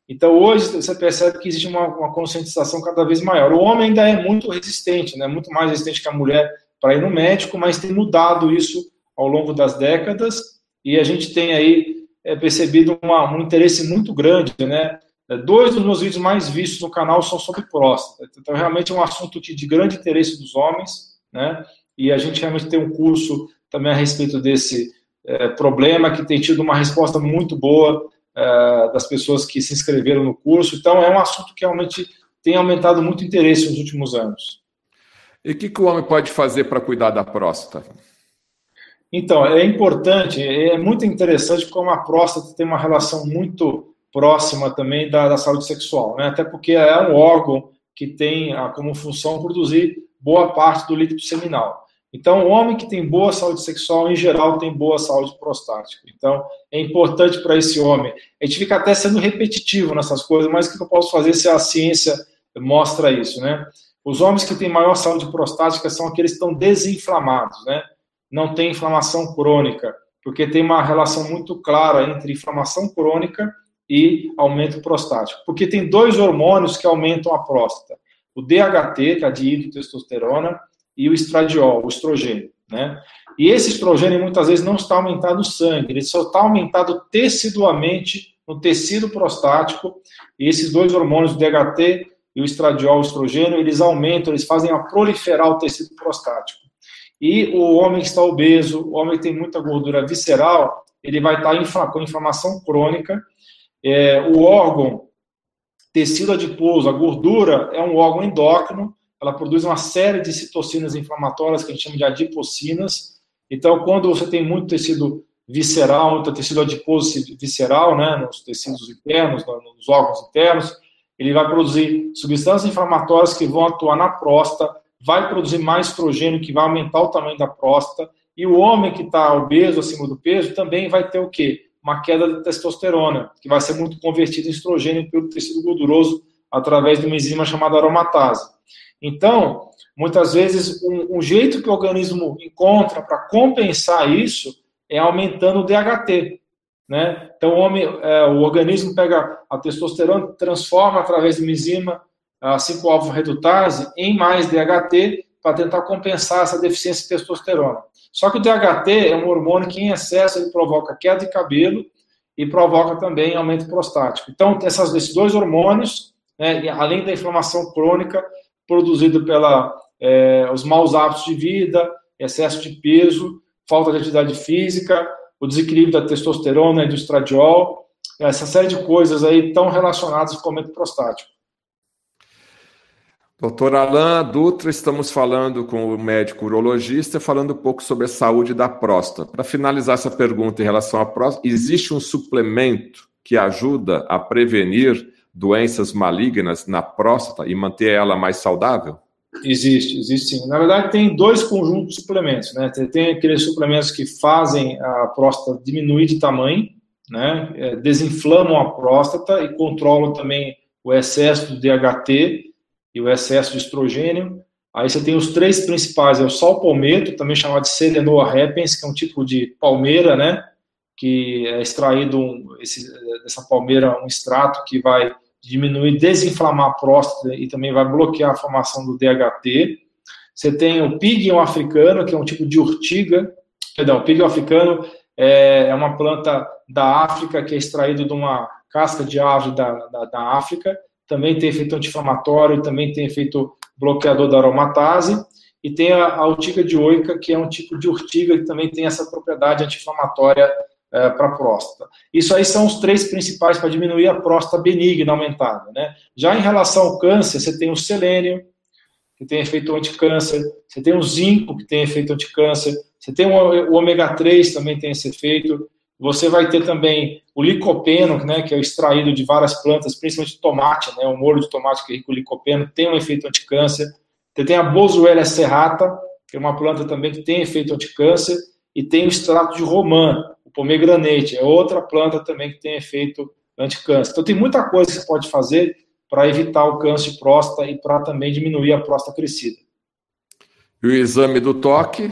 Speaker 2: Então, hoje, você percebe que existe uma, uma, conscientização cada vez maior. O homem ainda é muito resistente, né? muito mais resistente que a mulher para ir no médico, mas tem mudado isso ao longo das décadas e a gente tem aí é, percebido uma, um interesse muito grande. Né? Dois dos meus vídeos mais vistos no canal são sobre próstata. Então, realmente é um assunto de grande interesse dos homens, né? e a gente realmente tem um curso também a respeito desse é, problema que tem tido uma resposta muito boa uh, das pessoas que se inscreveram no curso. Então, é um assunto que realmente tem aumentado muito interesse nos últimos anos.
Speaker 1: E o que, que o homem pode fazer para cuidar da próstata?
Speaker 2: Então, é importante, é muito interessante como a próstata tem uma relação muito próxima também da, da saúde sexual, né? até porque é um órgão que tem como função produzir boa parte do líquido seminal. Então, o homem que tem boa saúde sexual, em geral, tem boa saúde prostática. Então, é importante para esse homem. A gente fica até sendo repetitivo nessas coisas, mas o que eu posso fazer se a ciência mostra isso, né? Os homens que têm maior saúde prostática são aqueles que estão desinflamados, né? Não tem inflamação crônica, porque tem uma relação muito clara entre inflamação crônica e aumento prostático. Porque tem dois hormônios que aumentam a próstata. O DHT, que é a dihidrotestosterona, e o estradiol, o estrogênio, né? E esse estrogênio muitas vezes não está aumentado no sangue, ele só está aumentado tecidualmente no tecido prostático, e esses dois hormônios, o DHT e o estradiol, o estrogênio, eles aumentam, eles fazem a proliferar o tecido prostático. E o homem que está obeso, o homem que tem muita gordura visceral, ele vai estar com inflamação crônica. É, o órgão, tecido adiposo, a gordura, é um órgão endócrino, ela produz uma série de citocinas inflamatórias que a gente chama de adipocinas. Então, quando você tem muito tecido visceral, muito tecido adiposo visceral, né, nos tecidos internos, nos órgãos internos, ele vai produzir substâncias inflamatórias que vão atuar na próstata, vai produzir mais estrogênio, que vai aumentar o tamanho da próstata, e o homem que está obeso, acima do peso, também vai ter o quê? Uma queda de testosterona, que vai ser muito convertida em estrogênio pelo tecido gorduroso através de uma enzima chamada aromatase. Então, muitas vezes, um, um jeito que o organismo encontra para compensar isso é aumentando o DHT. Né? Então, o, homem, é, o organismo pega a testosterona, transforma através de enzima, a 5-alfa-redutase, em mais DHT para tentar compensar essa deficiência de testosterona. Só que o DHT é um hormônio que, em excesso, ele provoca queda de cabelo e provoca também aumento prostático. Então, essas, esses dois hormônios, né, além da inflamação crônica, produzido pela é, os maus hábitos de vida, excesso de peso, falta de atividade física, o desequilíbrio da testosterona e do estradiol, essa série de coisas aí estão relacionadas com o aumento prostático.
Speaker 1: Doutor Alain Dutra, estamos falando com o médico urologista, falando um pouco sobre a saúde da próstata. Para finalizar essa pergunta em relação à próstata, existe um suplemento que ajuda a prevenir doenças malignas na próstata e manter ela mais saudável?
Speaker 2: Existe, existe sim. Na verdade, tem dois conjuntos de suplementos, né? Tem aqueles suplementos que fazem a próstata diminuir de tamanho, né? É, desinflamam a próstata e controlam também o excesso de DHT e o excesso de estrogênio. Aí você tem os três principais, é o sal palmeto, também chamado de Selenoa repens, que é um tipo de palmeira, né? Que é extraído um, esse, dessa palmeira um extrato que vai diminuir, desinflamar a próstata e também vai bloquear a formação do DHT. Você tem o pigmeu africano, que é um tipo de urtiga, perdão, o pigmeu africano é, é uma planta da África que é extraído de uma casca de árvore da, da, da África, também tem efeito anti-inflamatório, também tem efeito bloqueador da aromatase, e tem a, a urtiga dioica, que é um tipo de urtiga que também tem essa propriedade anti-inflamatória é, para a próstata. Isso aí são os três principais para diminuir a próstata benigna aumentada. Né? Já em relação ao câncer, você tem o selênio, que tem efeito anticâncer, você tem o zinco, que tem efeito anticâncer, você tem o ômega 3, também tem esse efeito, você vai ter também o licopeno, né, que é extraído de várias plantas, principalmente tomate, né, o molho de tomate que é rico em licopeno, tem um efeito anticâncer. Você tem a Boswellia serrata, que é uma planta também que tem efeito anticâncer, e tem o extrato de romã, o pomegranate, é outra planta também que tem efeito anticâncer. Então tem muita coisa que você pode fazer para evitar o câncer de próstata e para também diminuir a próstata crescida.
Speaker 1: E o exame do toque?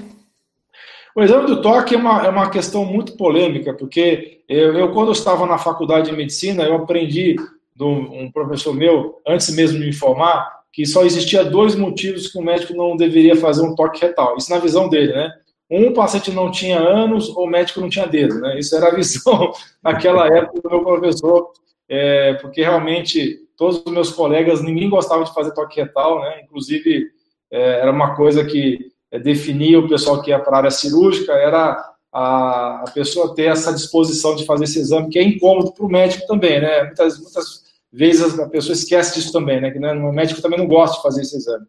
Speaker 2: O exame do toque é uma, é uma questão muito polêmica, porque eu, eu, quando eu estava na faculdade de medicina, eu aprendi de um professor meu, antes mesmo de me informar, que só existia dois motivos que o médico não deveria fazer um toque retal. Isso na visão dele, né? Um, paciente não tinha anos ou o médico não tinha dedo, né? Isso era a visão naquela época do meu professor, é, porque realmente todos os meus colegas, ninguém gostava de fazer toque retal, né? Inclusive, é, era uma coisa que é, definia o pessoal que ia para a área cirúrgica, era a, a, pessoa ter essa disposição de fazer esse exame, que é incômodo para o médico também, né? Muitas, muitas vezes a pessoa esquece disso também, né? Que né, o médico também não gosta de fazer esse exame.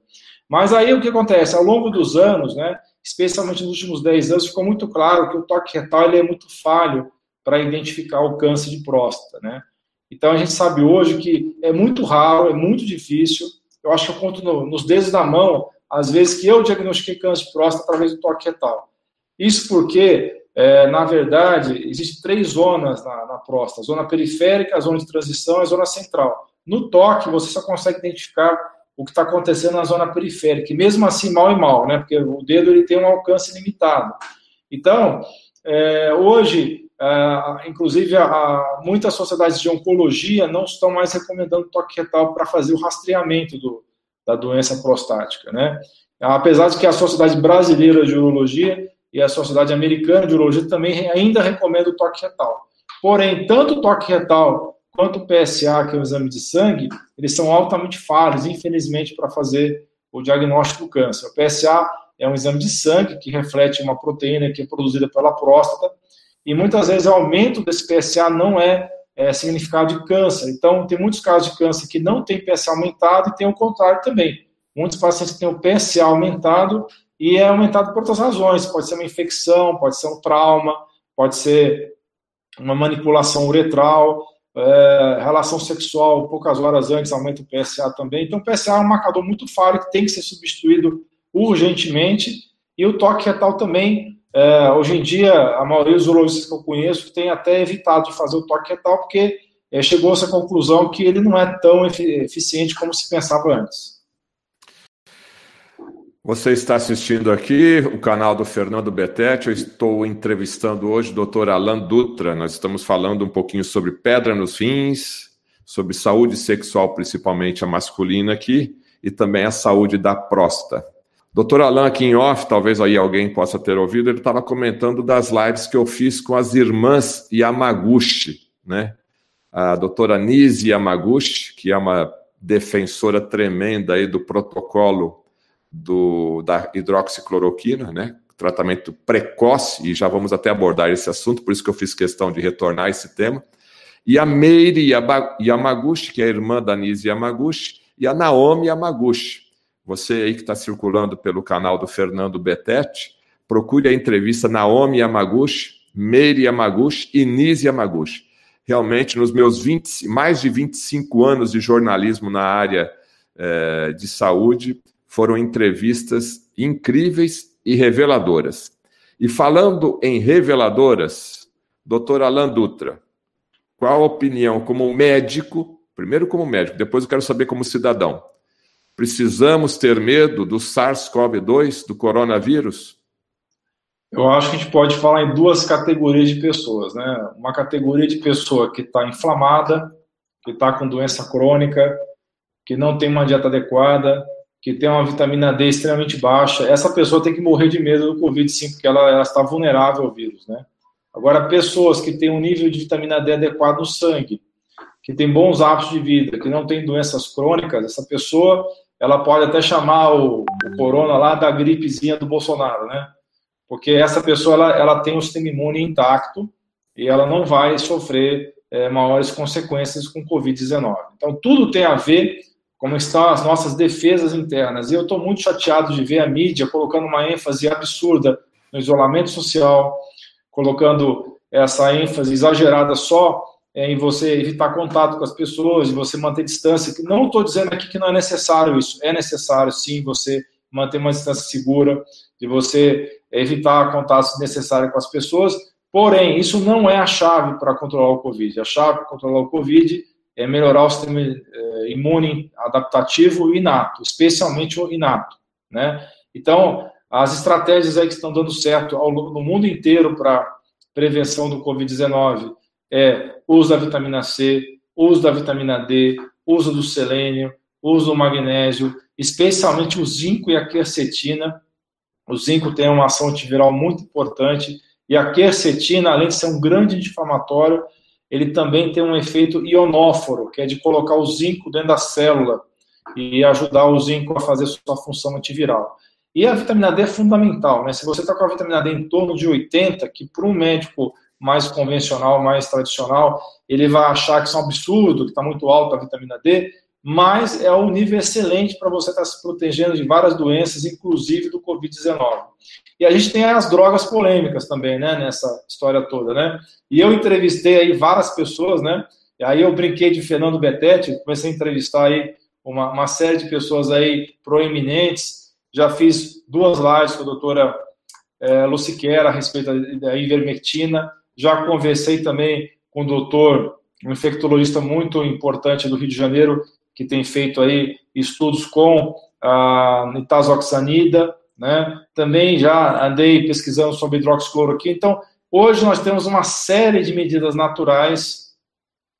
Speaker 2: Mas aí o que acontece? Ao longo dos anos, né, especialmente nos últimos 10 anos, ficou muito claro que o toque retal é muito falho para identificar o câncer de próstata, né? Então a gente sabe hoje que é muito raro, é muito difícil. Eu acho que eu conto no, nos dedos da mão às vezes que eu diagnostiquei câncer de próstata através do toque retal. Isso porque, é, na verdade, existem três zonas na, na próstata: a zona periférica, a zona de transição e a zona central. No toque, você só consegue identificar o que está acontecendo na zona periférica, e mesmo assim mal e mal, né? Porque o dedo ele tem um alcance limitado. Então, é, hoje, é, inclusive, a, a, muitas sociedades de oncologia não estão mais recomendando toque retal para fazer o rastreamento do, da doença prostática, né? Apesar de que a Sociedade Brasileira de Urologia e a Sociedade Americana de Urologia também ainda recomendam o toque retal. Porém, tanto o toque retal quanto o PSA, que é o exame de sangue, eles são altamente falhos, infelizmente, para fazer o diagnóstico do câncer. O PSA é um exame de sangue que reflete uma proteína que é produzida pela próstata, e muitas vezes o aumento desse PSA não é é, significado de câncer. Então, tem muitos casos de câncer que não tem PSA aumentado e tem o contrário também. Muitos pacientes têm o PSA aumentado e é aumentado por outras razões. Pode ser uma infecção, pode ser um trauma, pode ser uma manipulação uretral, é, relação sexual poucas horas antes aumenta o PSA também. Então, o PSA é um marcador muito falho que tem que ser substituído urgentemente e o toque retal também é, hoje em dia, a maioria dos urologistas que eu conheço tem até evitado de fazer o toque retal, porque é, chegou a essa conclusão que ele não é tão eficiente como se pensava antes.
Speaker 1: Você está assistindo aqui o canal do Fernando Betete. Eu estou entrevistando hoje o Dr. Alan Dutra. Nós estamos falando um pouquinho sobre pedra nos rins, sobre saúde sexual, principalmente a masculina aqui, e também a saúde da próstata. Doutor Alain, aqui em off, talvez aí alguém possa ter ouvido, ele estava comentando das lives que eu fiz com as irmãs Yamaguchi, né? A doutora Nise Yamaguchi, que é uma defensora tremenda aí do protocolo do, da hidroxicloroquina, né? Tratamento precoce, e já vamos até abordar esse assunto, por isso que eu fiz questão de retornar esse tema. E a Meire Yamaguchi, que é a irmã da Nise Yamaguchi, e a Naomi Yamaguchi você aí que está circulando pelo canal do Fernando Betete, procure a entrevista Naomi Yamaguchi, Meire Yamaguchi e Nise Yamaguchi. Realmente, nos meus 20, mais de 25 anos de jornalismo na área eh, de saúde, foram entrevistas incríveis e reveladoras. E falando em reveladoras, doutor Alan Dutra, qual a opinião como médico, primeiro como médico, depois eu quero saber como cidadão. Precisamos ter medo do SARS-CoV-2, do coronavírus?
Speaker 2: Eu acho que a gente pode falar em duas categorias de pessoas, né? Uma categoria de pessoa que está inflamada, que está com doença crônica, que não tem uma dieta adequada, que tem uma vitamina D extremamente baixa. Essa pessoa tem que morrer de medo do Covid, sim, porque ela, ela está vulnerável ao vírus, né? Agora, pessoas que têm um nível de vitamina D adequado no sangue, que têm bons hábitos de vida, que não têm doenças crônicas, essa pessoa ela pode até chamar o, o corona lá da gripezinha do Bolsonaro, né? Porque essa pessoa ela, ela tem o sistema imune intacto e ela não vai sofrer é, maiores consequências com Covid-19. Então, tudo tem a ver como estão as nossas defesas internas. E eu estou muito chateado de ver a mídia colocando uma ênfase absurda no isolamento social, colocando essa ênfase exagerada só é, em você evitar contato com as pessoas, de você manter distância. Não estou dizendo aqui que não é necessário isso. É necessário, sim, você manter uma distância segura, de você evitar contatos necessários com as pessoas. Porém, isso não é a chave para controlar o Covid. A chave para controlar o Covid é melhorar o sistema é, imune adaptativo inato, especialmente o inato, né? Então, as estratégias aí que estão dando certo ao, no mundo inteiro para prevenção do Covid-19 é uso da vitamina C, uso da vitamina D, uso do selênio, uso do magnésio, especialmente o zinco e a quercetina. O zinco tem uma ação antiviral muito importante e a quercetina, além de ser um grande anti-inflamatório, ele também tem um efeito ionóforo, que é de colocar o zinco dentro da célula e ajudar o zinco a fazer sua função antiviral. E a vitamina D é fundamental, né? Se você está com a vitamina D em torno de 80, que para um médico mais convencional, mais tradicional, ele vai achar que isso é um absurdo, que está muito alto a vitamina D, mas é um nível excelente para você estar tá se protegendo de várias doenças, inclusive do Covid-19. E a gente tem as drogas polêmicas também, né, nessa história toda, né? E eu entrevistei aí várias pessoas, né? E aí eu brinquei de Fernando Betete, comecei a entrevistar aí uma, uma série de pessoas aí proeminentes, já fiz duas lives com a doutora é, Luciquera a respeito da, da ivermectina, já conversei também com o doutor, um infectologista muito importante do Rio de Janeiro, que tem feito aí estudos com a nitazoxanida, né? Também já andei pesquisando sobre hidroxicloroquina. Então, hoje nós temos uma série de medidas naturais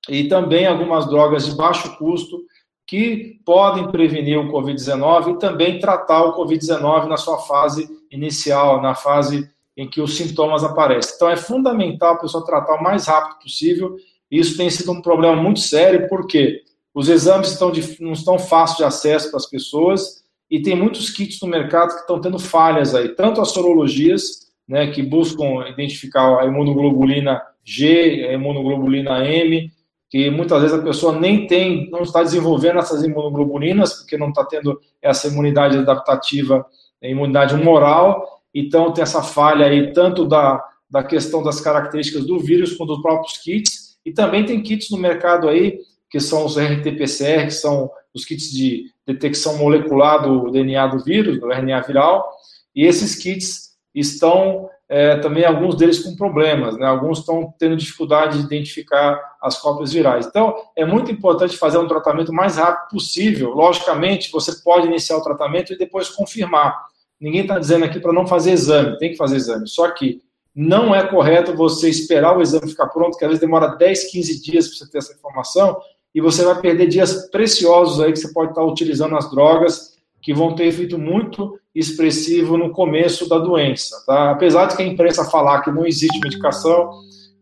Speaker 2: e também algumas drogas de baixo custo que podem prevenir o COVID-19 e também tratar o COVID-19 na sua fase inicial, na fase em que os sintomas aparecem. Então, é fundamental a pessoa tratar o mais rápido possível. Isso tem sido um problema muito sério, porque os exames estão de, não estão fáceis de acesso para as pessoas e tem muitos kits no mercado que estão tendo falhas aí, tanto as sorologias, né, que buscam identificar a imunoglobulina G, a imunoglobulina M, que muitas vezes a pessoa nem tem, não está desenvolvendo essas imunoglobulinas, porque não está tendo essa imunidade adaptativa, a imunidade moral, então, tem essa falha aí, tanto da, da questão das características do vírus, quanto dos próprios kits. E também tem kits no mercado aí, que são os RT-PCR, que são os kits de detecção molecular do DNA do vírus, do RNA viral. E esses kits estão é, também, alguns deles com problemas, né? Alguns estão tendo dificuldade de identificar as cópias virais. Então, é muito importante fazer um tratamento mais rápido possível. Logicamente, você pode iniciar o tratamento e depois confirmar. Ninguém está dizendo aqui para não fazer exame, tem que fazer exame. Só que não é correto você esperar o exame ficar pronto, que às vezes demora 10, 15 dias para você ter essa informação, e você vai perder dias preciosos aí que você pode estar utilizando as drogas que vão ter efeito muito expressivo no começo da doença. Tá? Apesar de que a imprensa falar que não existe medicação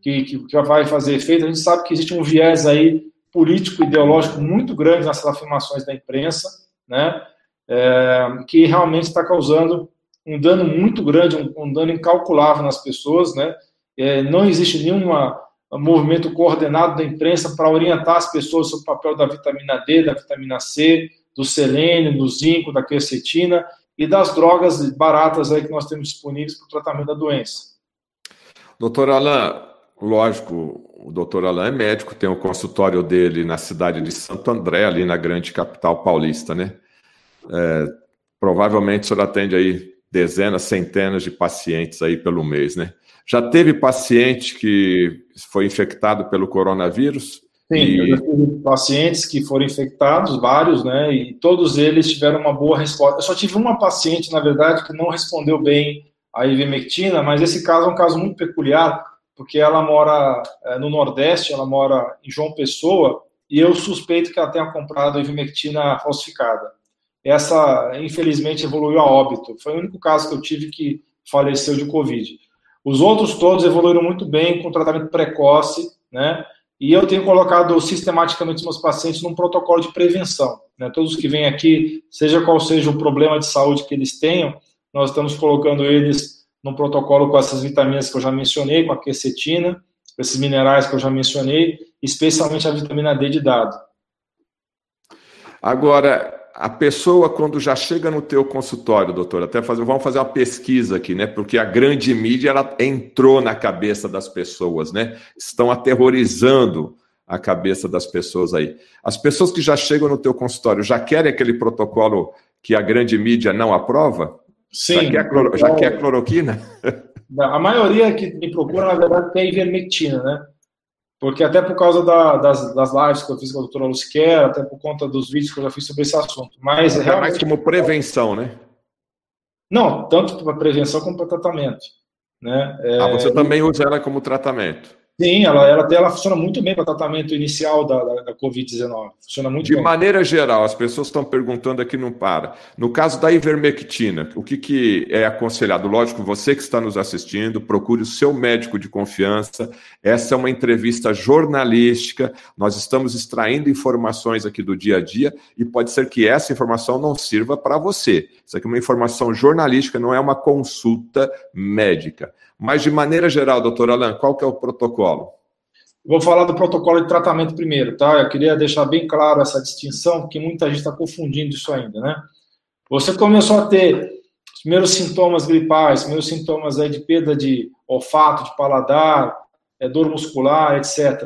Speaker 2: que, que, que vai fazer efeito, a gente sabe que existe um viés aí político, ideológico muito grande nessas afirmações da imprensa, né? é, que realmente está causando um dano muito grande, um, um dano incalculável nas pessoas, né? É, não existe nenhum movimento coordenado da imprensa para orientar as pessoas sobre o papel da vitamina D, da vitamina C, do selênio, do zinco, da quercetina e das drogas baratas aí que nós temos disponíveis para o tratamento da doença.
Speaker 1: Doutor Alain, lógico, o doutor Alain é médico, tem o consultório dele na cidade de Santo André, ali na grande capital paulista, né? É, provavelmente o senhor atende aí dezenas, centenas de pacientes aí pelo mês, né? Já teve paciente que foi infectado pelo coronavírus?
Speaker 2: Sim, e... eu já tive pacientes que foram infectados, vários, né? E todos eles tiveram uma boa resposta. Eu só tive uma paciente, na verdade, que não respondeu bem à ivermectina, mas esse caso é um caso muito peculiar, porque ela mora é, no Nordeste, ela mora em João Pessoa, e eu suspeito que ela tenha comprado a ivermectina falsificada. Essa, infelizmente, evoluiu a óbito. Foi o único caso que eu tive que faleceu de Covid. Os outros todos evoluíram muito bem com tratamento precoce, né? E eu tenho colocado sistematicamente os meus pacientes num protocolo de prevenção. Né? Todos que vêm aqui, seja qual seja o problema de saúde que eles tenham, nós estamos colocando eles num protocolo com essas vitaminas que eu já mencionei, com a quercetina, com esses minerais que eu já mencionei, especialmente a vitamina D de dado.
Speaker 1: Agora, a pessoa, quando já chega no teu consultório, doutor, até fazer, vamos fazer uma pesquisa aqui, né? Porque a grande mídia ela entrou na cabeça das pessoas, né? Estão aterrorizando a cabeça das pessoas aí. As pessoas que já chegam no teu consultório já querem aquele protocolo que a grande mídia não aprova?
Speaker 2: Sim.
Speaker 1: Já quer, cloro... já quer cloroquina?
Speaker 2: A maioria que me procura, na verdade, tem ivermectina, né? Porque até por causa da, das, das lives que eu fiz com a doutora Luciquer, até por conta dos vídeos que eu já fiz sobre esse assunto. Mas
Speaker 1: é realmente... mais como prevenção, né?
Speaker 2: Não, tanto para prevenção como para tratamento. Né?
Speaker 1: É... Ah, você também usa ela como tratamento?
Speaker 2: Sim, ela, ela, ela funciona muito bem para tratamento inicial da, da, da Covid-19. Funciona muito
Speaker 1: De
Speaker 2: bem.
Speaker 1: maneira geral, as pessoas estão perguntando aqui, não para. No caso da ivermectina, o que, que é aconselhado? Lógico, você que está nos assistindo, procure o seu médico de confiança. Essa é uma entrevista jornalística. Nós estamos extraindo informações aqui do dia a dia e pode ser que essa informação não sirva para você. Isso aqui é uma informação jornalística, não é uma consulta médica. Mas, de maneira geral, doutor Alain, qual que é o protocolo?
Speaker 2: Vou falar do protocolo de tratamento primeiro, tá? Eu queria deixar bem claro essa distinção, porque muita gente está confundindo isso ainda, né? Você começou a ter os primeiros sintomas gripais, primeiros sintomas aí de perda de olfato, de paladar, é, dor muscular, etc.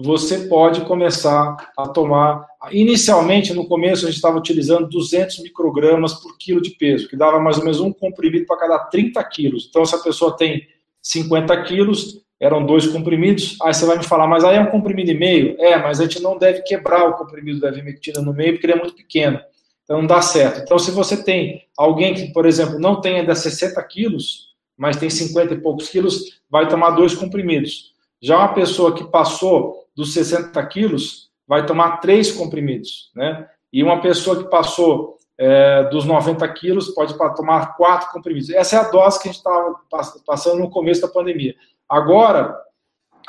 Speaker 2: Você pode começar a tomar. Inicialmente, no começo, a gente estava utilizando 200 microgramas por quilo de peso, que dava mais ou menos um comprimido para cada 30 quilos. Então, se a pessoa tem 50 quilos, eram dois comprimidos. Aí você vai me falar, mas aí é um comprimido e meio? É, mas a gente não deve quebrar o comprimido da ivermectina no meio, porque ele é muito pequeno. Então não dá certo. Então, se você tem alguém que, por exemplo, não tem ainda 60 quilos, mas tem 50 e poucos quilos, vai tomar dois comprimidos. Já uma pessoa que passou dos 60 quilos vai tomar três comprimidos, né? E uma pessoa que passou é, dos 90 quilos pode tomar quatro comprimidos. Essa é a dose que a gente estava passando no começo da pandemia. Agora,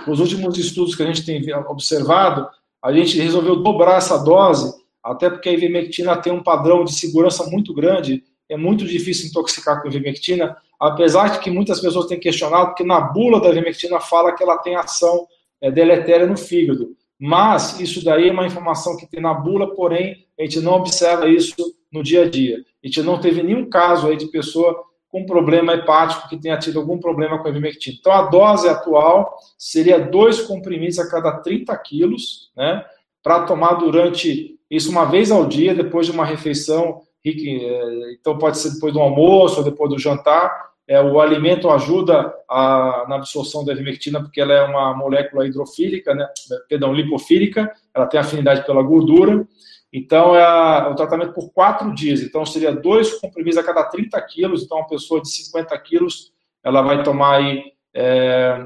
Speaker 2: os últimos estudos que a gente tem observado, a gente resolveu dobrar essa dose, até porque a ivermectina tem um padrão de segurança muito grande, é muito difícil intoxicar com ivermectina, apesar de que muitas pessoas têm questionado, porque na bula da ivermectina fala que ela tem ação é, deletéria no fígado. Mas isso daí é uma informação que tem na bula, porém a gente não observa isso no dia a dia. A gente não teve nenhum caso aí de pessoa com problema hepático que tenha tido algum problema com a ivermectina. Então, a dose atual seria dois comprimidos a cada 30 quilos, né, para tomar durante isso uma vez ao dia, depois de uma refeição, é, então pode ser depois do almoço ou depois do jantar. É, o alimento ajuda a, na absorção da ivermectina, porque ela é uma molécula hidrofílica, né, perdão, lipofílica, ela tem afinidade pela gordura, então, é o tratamento por quatro dias. Então, seria dois comprimidos a cada 30 quilos. Então, uma pessoa de 50 quilos, ela vai tomar aí. É,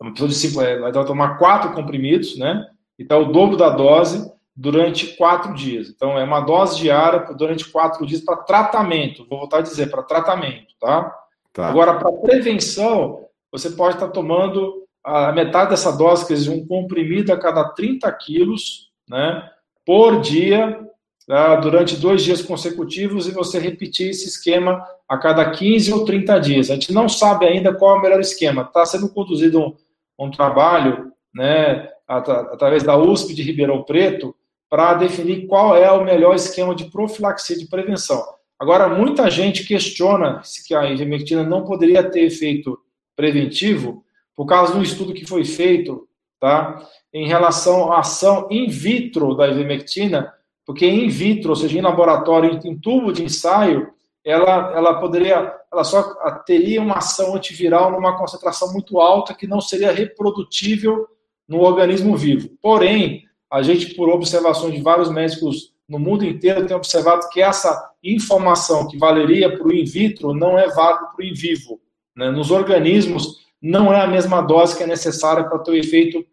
Speaker 2: uma pessoa de 5, é, vai tomar quatro comprimidos, né? Então, o dobro da dose durante quatro dias. Então, é uma dose diária durante quatro dias para tratamento. Vou voltar a dizer, para tratamento, tá? tá. Agora, para prevenção, você pode estar tomando a metade dessa dose, quer dizer, um comprimido a cada 30 quilos, né? por dia, tá? durante dois dias consecutivos, e você repetir esse esquema a cada 15 ou 30 dias. A gente não sabe ainda qual é o melhor esquema. Está sendo conduzido um, um trabalho, né, at através da USP de Ribeirão Preto, para definir qual é o melhor esquema de profilaxia de prevenção. Agora, muita gente questiona se a ivermectina não poderia ter efeito preventivo por causa de um estudo que foi feito, tá? Em relação à ação in vitro da ivermectina, porque in vitro, ou seja, em laboratório, em tubo de ensaio, ela, ela poderia, ela só teria uma ação antiviral numa concentração muito alta que não seria reprodutível no organismo vivo. Porém, a gente, por observações de vários médicos no mundo inteiro, tem observado que essa informação que valeria para o in vitro não é válida para o in vivo. Né? Nos organismos, não é a mesma dose que é necessária para ter o efeito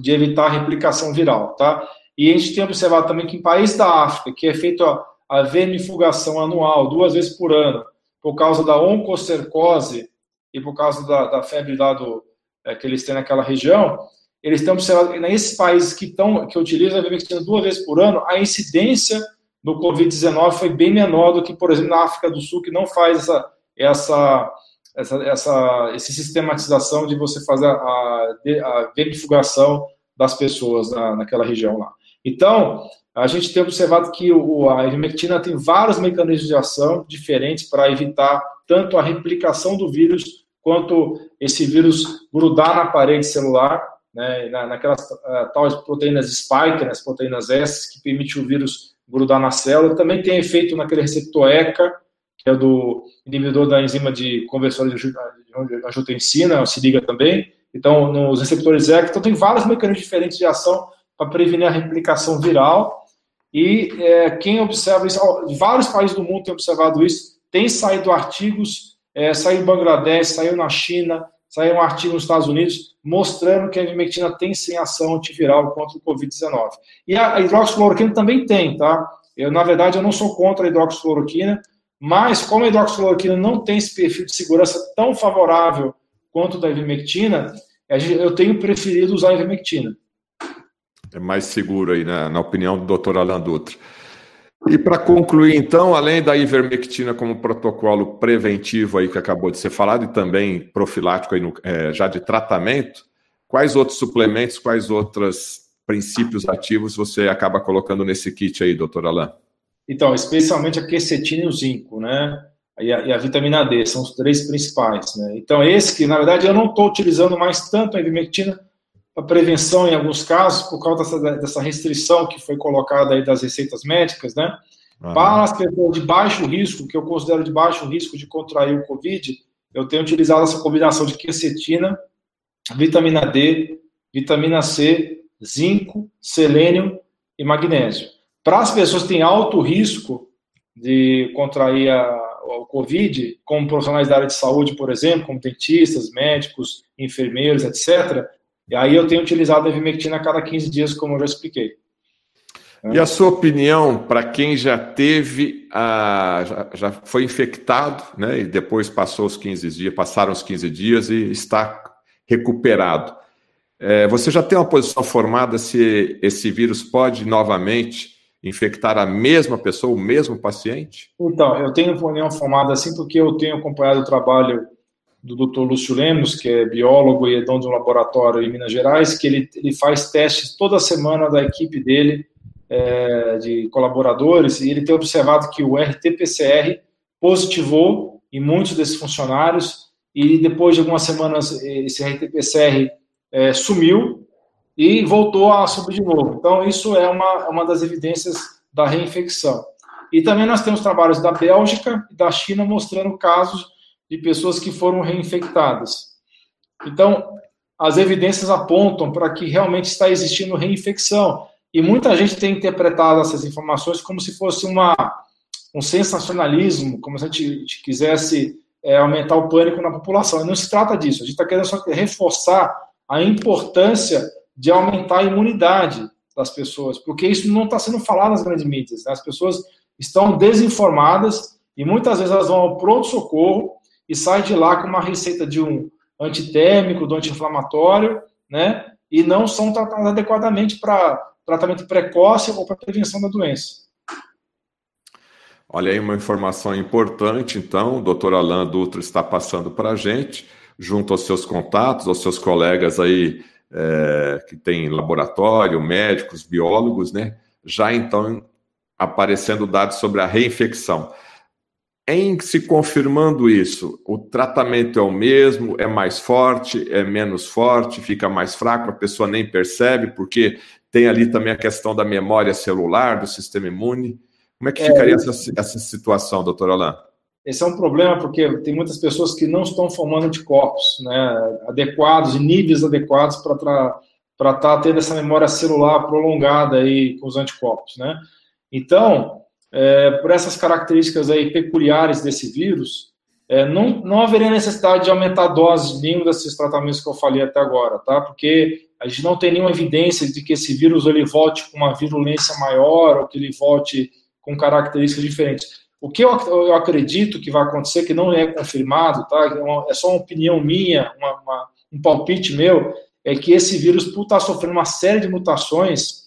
Speaker 2: de evitar a replicação viral. Tá? E a gente tem observado também que em países da África, que é feito a, a vermifugação anual, duas vezes por ano, por causa da oncocercose e por causa da, da febre lá do, é, que eles têm naquela região, eles estão observando nesses países que, estão, que utilizam a ivermectina duas vezes por ano, a incidência do Covid-19 foi bem menor do que, por exemplo, na África do Sul, que não faz essa, essa, essa, essa, essa sistematização de você fazer a, a verificação das pessoas na, naquela região lá. Então, a gente tem observado que o, a ivermectina tem vários mecanismos de ação diferentes para evitar tanto a replicação do vírus quanto esse vírus grudar na parede celular né, na, naquelas uh, tais proteínas spike, né, as proteínas S, que permite o vírus grudar na célula. Também tem efeito naquele receptor ECA, que é do inibidor da enzima de conversão de angiotensina, se liga também. Então, nos receptores ECA, então tem vários mecanismos diferentes de ação para prevenir a replicação viral. E é, quem observa isso, vários países do mundo têm observado isso, tem saído artigos, é, saiu em Bangladesh, saiu na China, saiu um artigo nos Estados Unidos mostrando que a ivermectina tem sim ação antiviral contra o Covid-19. E a hidroxicloroquina também tem, tá? Eu, na verdade, eu não sou contra a hidroxicloroquina, mas como a hidroxicloroquina não tem esse perfil de segurança tão favorável quanto da ivermectina, eu tenho preferido usar a ivermectina.
Speaker 1: É mais seguro aí, na, na opinião do Dr. Alan Dutra. E para concluir, então, além da ivermectina como protocolo preventivo aí que acabou de ser falado e também profilático aí no, é, já de tratamento, quais outros suplementos, quais outros princípios ativos você acaba colocando nesse kit aí, doutor Alain?
Speaker 2: Então, especialmente a quercetina e o zinco, né? E a, e a, vitamina D, são os três principais, né? Então, esse que, na verdade, eu não estou utilizando mais tanto a ivermectina para prevenção em alguns casos, por causa dessa, dessa, restrição que foi colocada aí das receitas médicas, né? Uhum. Para as pessoas de baixo risco, que eu considero de baixo risco de contrair o Covid, eu tenho utilizado essa combinação de quercetina, vitamina D, vitamina C, zinco, selênio e magnésio. Para as pessoas que têm alto risco de contrair a, o Covid, como profissionais da área de saúde, por exemplo, como dentistas, médicos, enfermeiros, etc., e aí eu tenho utilizado a ivermectina a cada 15 dias, como eu já expliquei.
Speaker 1: E a sua opinião para quem já teve, a, já, já, foi infectado, né, e depois passou os 15 dias, passaram os 15 dias e está recuperado. É, você já tem uma posição formada se esse vírus pode novamente infectar a mesma pessoa, o mesmo paciente?
Speaker 2: Então, eu tenho opinião formada assim porque eu tenho acompanhado o trabalho do Dr. Lúcio Lemos, que é biólogo e é dono de um laboratório em Minas Gerais, que ele, ele faz testes toda semana da equipe dele, é, de colaboradores, e ele tem observado que o RT-PCR positivou em muitos desses funcionários, e depois de algumas semanas esse RT-PCR é, sumiu e voltou a subir de novo. Então, isso é uma, uma das evidências da reinfecção. E também nós temos trabalhos da Bélgica e da China mostrando casos de pessoas que foram reinfectadas. Então, as evidências apontam para que realmente está existindo reinfecção. E muita gente tem interpretado essas informações como se fosse uma, um sensacionalismo, como se a gente quisesse é, aumentar o pânico na população. E não se trata disso. A gente está querendo só reforçar a importância de aumentar a imunidade das pessoas, porque isso não está sendo falado nas grandes mídias. Né? As pessoas estão desinformadas e muitas vezes elas vão ao pronto-socorro e sai de lá com uma receita de um antitérmico, do anti-inflamatório, né? E não são tratados adequadamente para tratamento precoce ou para prevenção da doença.
Speaker 1: Olha aí uma informação importante, então, o doutor Alain Dutra está passando para a gente, junto aos seus contatos, aos seus colegas aí é, que têm laboratório, médicos, biólogos, né? já então aparecendo dados sobre a reinfecção. Em se confirmando isso, o tratamento é o mesmo, é mais forte, é menos forte, fica mais fraco, a pessoa nem percebe, porque tem ali também a questão da memória celular, do sistema imune. Como é que ficaria é, essa, essa situação, doutor Alain?
Speaker 2: Esse é um problema porque tem muitas pessoas que não estão formando anticorpos né, adequados, níveis adequados para estar tá tendo essa memória celular prolongada aí com os anticorpos. Né? Então, é, por essas características aí peculiares desse vírus, é, não, não haveria necessidade de aumentar a dose de nenhum desses tratamentos que eu falei até agora, tá? Porque a gente não tem nenhuma evidência de que esse vírus ele volte com uma virulência maior ou que ele volte com características diferentes. O que eu, eu acredito que vai acontecer, que não é confirmado, tá? É, é só uma opinião minha, uma, uma, um palpite meu, é que esse vírus, por estar sofrendo uma série de mutações,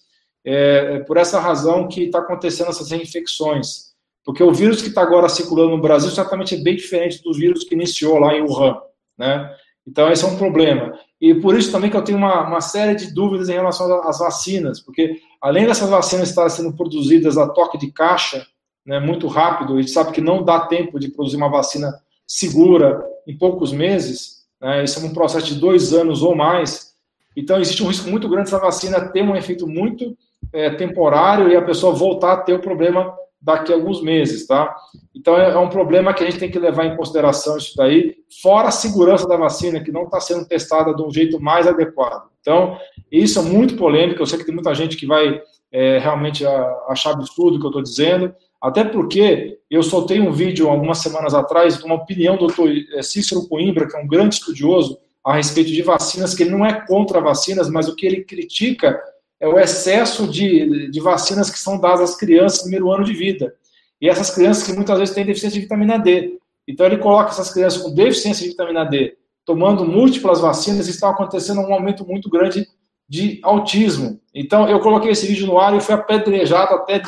Speaker 2: é, é, por essa razão que está acontecendo essas reinfecções. Porque o vírus que está agora circulando no Brasil certamente é bem diferente do vírus que iniciou lá em Wuhan, né? Então, esse é um problema. E por isso também que eu tenho uma, uma série de dúvidas em relação às vacinas, porque além dessas vacinas estarem sendo produzidas a toque de caixa, né, muito rápido, a gente sabe que não dá tempo de produzir uma vacina segura em poucos meses, né, isso é um processo de dois anos ou mais, então existe um risco muito grande dessa vacina ter um efeito muito é, temporário e a pessoa voltar a ter o problema daqui a alguns meses, tá? Então é, é um problema que a gente tem que levar em consideração isso daí, fora a segurança da vacina, que não está sendo testada de um jeito mais adequado. Então, isso é muito polêmico, eu sei que tem muita gente que vai é, realmente achar absurdo o que eu estou dizendo, até porque eu soltei um vídeo algumas semanas atrás, uma opinião do doutor é, Cícero Coimbra, que é um grande estudioso a respeito de vacinas, que ele não é contra vacinas, mas o que ele critica é o excesso de, de vacinas que são dadas às crianças no primeiro ano de vida. E essas crianças que muitas vezes têm deficiência de vitamina D. Então, ele coloca essas crianças com deficiência de vitamina D tomando múltiplas vacinas está acontecendo um aumento muito grande de autismo. Então, eu coloquei esse vídeo no ar e fui apedrejado até,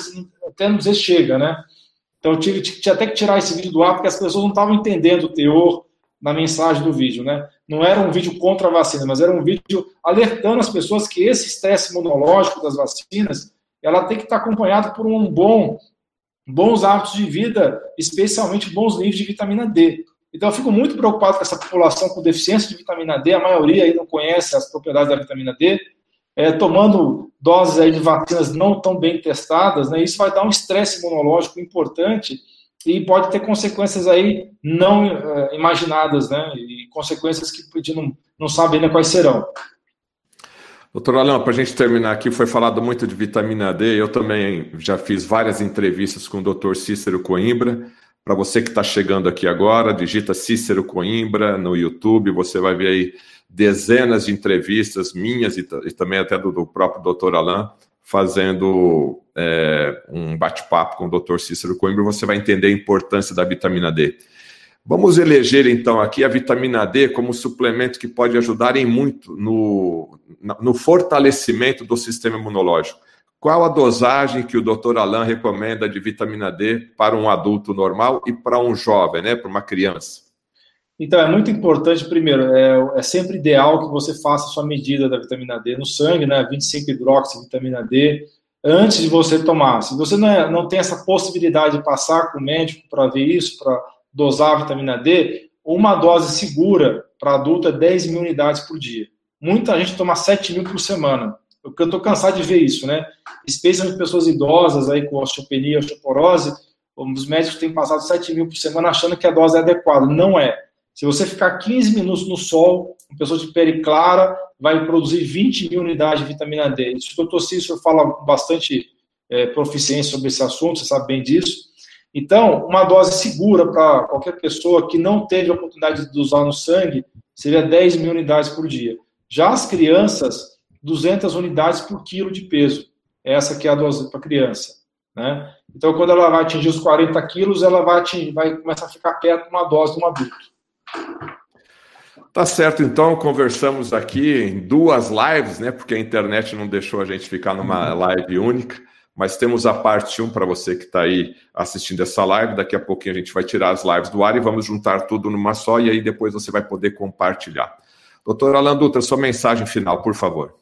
Speaker 2: até não dizer chega, né? Então, eu tive até que tirar esse vídeo do ar porque as pessoas não estavam entendendo o teor na mensagem do vídeo, né? Não era um vídeo contra a vacina, mas era um vídeo alertando as pessoas que esse estresse imunológico das vacinas, ela tem que estar acompanhado por um bom bons hábitos de vida, especialmente bons níveis de vitamina D. Então, eu fico muito preocupado com essa população com deficiência de vitamina D, a maioria aí não conhece as propriedades da vitamina D, é, tomando doses aí de vacinas não tão bem testadas, né, isso vai dar um estresse imunológico importante e pode ter consequências aí não uh, imaginadas, né? E consequências que a gente não, não sabe ainda quais serão.
Speaker 1: Doutor Alain, para a gente terminar aqui, foi falado muito de vitamina D. Eu também já fiz várias entrevistas com o doutor Cícero Coimbra. Para você que está chegando aqui agora, digita Cícero Coimbra no YouTube, você vai ver aí dezenas de entrevistas minhas e, e também até do, do próprio doutor Alain fazendo é, um bate-papo com o Dr. Cícero Coimbra, você vai entender a importância da vitamina D. Vamos eleger então aqui a vitamina D como suplemento que pode ajudar em muito no, no fortalecimento do sistema imunológico. Qual a dosagem que o Dr. Alain recomenda de vitamina D para um adulto normal e para um jovem, né, para uma criança?
Speaker 2: Então, é muito importante, primeiro, é, é, sempre ideal que você faça a sua medida da vitamina D no sangue, né, 25 hidroxi vitamina D, antes de você tomar. Se você não, é, não tem essa possibilidade de passar com o médico para ver isso, para dosar a vitamina D, uma dose segura para adulto é 10 mil unidades por dia. Muita gente toma 7 mil por semana. Eu estou cansado de ver isso, né? Especialmente pessoas idosas aí com osteopenia, osteoporose, os médicos têm passado 7 mil por semana achando que a dose é adequada. Não é. Se você ficar 15 minutos no sol, uma pessoa de pele clara vai produzir 20 mil unidades de vitamina D. Isso o doutor Cícero fala bastante é, proficiência sobre esse assunto, você sabe bem disso. Então, uma dose segura para qualquer pessoa que não teve a oportunidade de usar no sangue seria 10 mil unidades por dia. Já as crianças, 200 unidades por quilo de peso. Essa que é a dose para criança. Né? Então, quando ela vai atingir os 40 quilos, ela vai, atingir, vai começar a ficar perto de uma dose de um adulto.
Speaker 1: Tá certo, então conversamos aqui em duas lives, né? Porque a internet não deixou a gente ficar numa uhum. live única, mas temos a parte 1 para você que está aí assistindo essa live. Daqui a pouquinho a gente vai tirar as lives do ar e vamos juntar tudo numa só, e aí depois você vai poder compartilhar. Doutor Alan Dutra, sua mensagem final, por favor.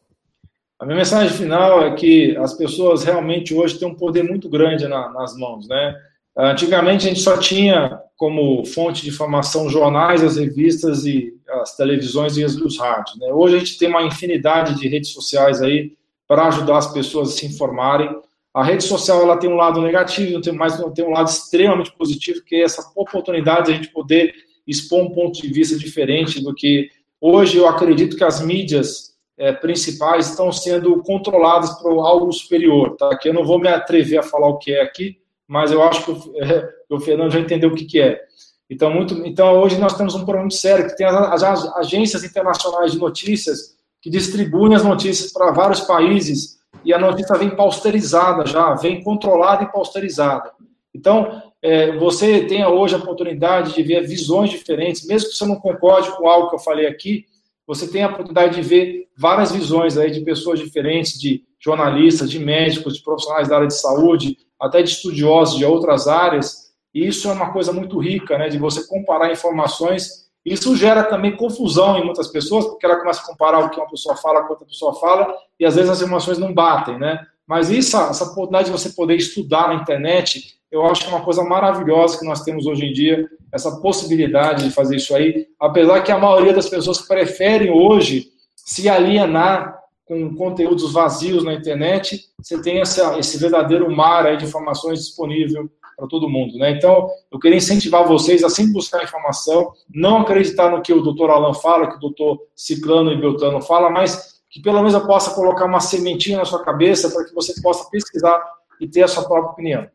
Speaker 2: A minha mensagem final é que as pessoas realmente hoje têm um poder muito grande na, nas mãos, né? Antigamente a gente só tinha como fonte de informação jornais, as revistas e as televisões e os rádios. Né? Hoje a gente tem uma infinidade de redes sociais aí para ajudar as pessoas a se informarem. A rede social ela tem um lado negativo, mas tem um lado extremamente positivo, que é essa oportunidade de a gente poder expor um ponto de vista diferente do que hoje eu acredito que as mídias é, principais estão sendo controladas por algo superior, tá? Que eu não vou me atrever a falar o que é aqui, mas eu acho que o, é, o Fernando já entendeu o que, que é. Então, muito, então, hoje nós temos um problema muito sério, que tem as, as agências internacionais de notícias que distribuem as notícias para vários países e a notícia vem pausterizada já, vem controlada e pausterizada. Então, é, você tem hoje a oportunidade de ver visões diferentes, mesmo que você não concorde com algo que eu falei aqui, você tem a oportunidade de ver várias visões aí de pessoas diferentes, de jornalistas, de médicos, de profissionais da área de saúde, até de estudiosos de outras áreas. E isso é uma coisa muito rica, né, de você comparar informações. Isso gera também confusão em muitas pessoas, porque ela começa a comparar o que uma pessoa fala com outra pessoa fala, e às vezes as informações não batem, né? Mas isso, essa oportunidade de você poder estudar na internet, eu acho que é uma coisa maravilhosa que nós temos hoje em dia, essa possibilidade de fazer isso aí, apesar que a maioria das pessoas preferem hoje se alienar com conteúdos vazios na internet, você tem essa, esse verdadeiro mar de informações disponível para todo mundo. Né? Então, eu queria incentivar vocês a sempre buscar informação, não acreditar no que o doutor Alan fala, que o doutor Ciclano e Beltano fala, mas que pelo menos eu possa colocar uma sementinha na sua cabeça para que você possa pesquisar e ter a sua própria opinião.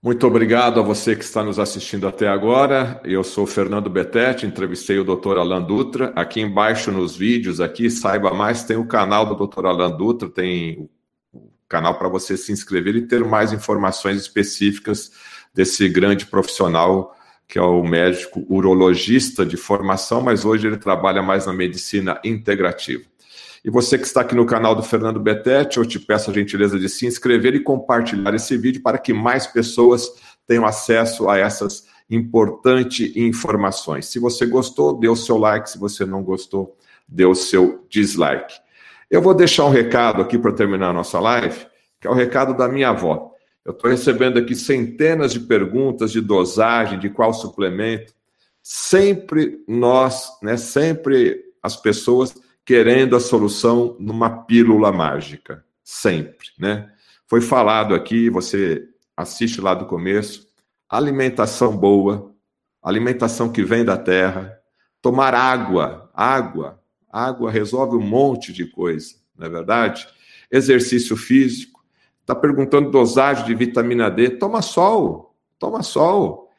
Speaker 1: Muito obrigado a você que está nos assistindo até agora. Eu sou Fernando Betete, entrevistei o Dr. Alan Dutra. Aqui embaixo nos vídeos, aqui, saiba mais, tem o canal do Dr. Alan Dutra, tem o canal para você se inscrever e ter mais informações específicas desse grande profissional que é o médico urologista de formação, mas hoje ele trabalha mais na medicina integrativa. E você que está aqui no canal do Fernando Betete, eu te peço a gentileza de se inscrever e compartilhar esse vídeo para que mais pessoas tenham acesso a essas importantes informações. Se você gostou, dê o seu like. Se você não gostou, dê o seu dislike. Eu vou deixar um recado aqui para terminar a nossa live, que é o recado da minha avó. Eu estou recebendo aqui centenas de perguntas de dosagem, de qual suplemento. Sempre nós, né, sempre as pessoas querendo a solução numa pílula mágica, sempre, né? Foi falado aqui, você assiste lá do começo, alimentação boa, alimentação que vem da terra, tomar água, água, água resolve um monte de coisa, não é verdade? Exercício físico, está perguntando dosagem de vitamina D, toma sol, toma sol.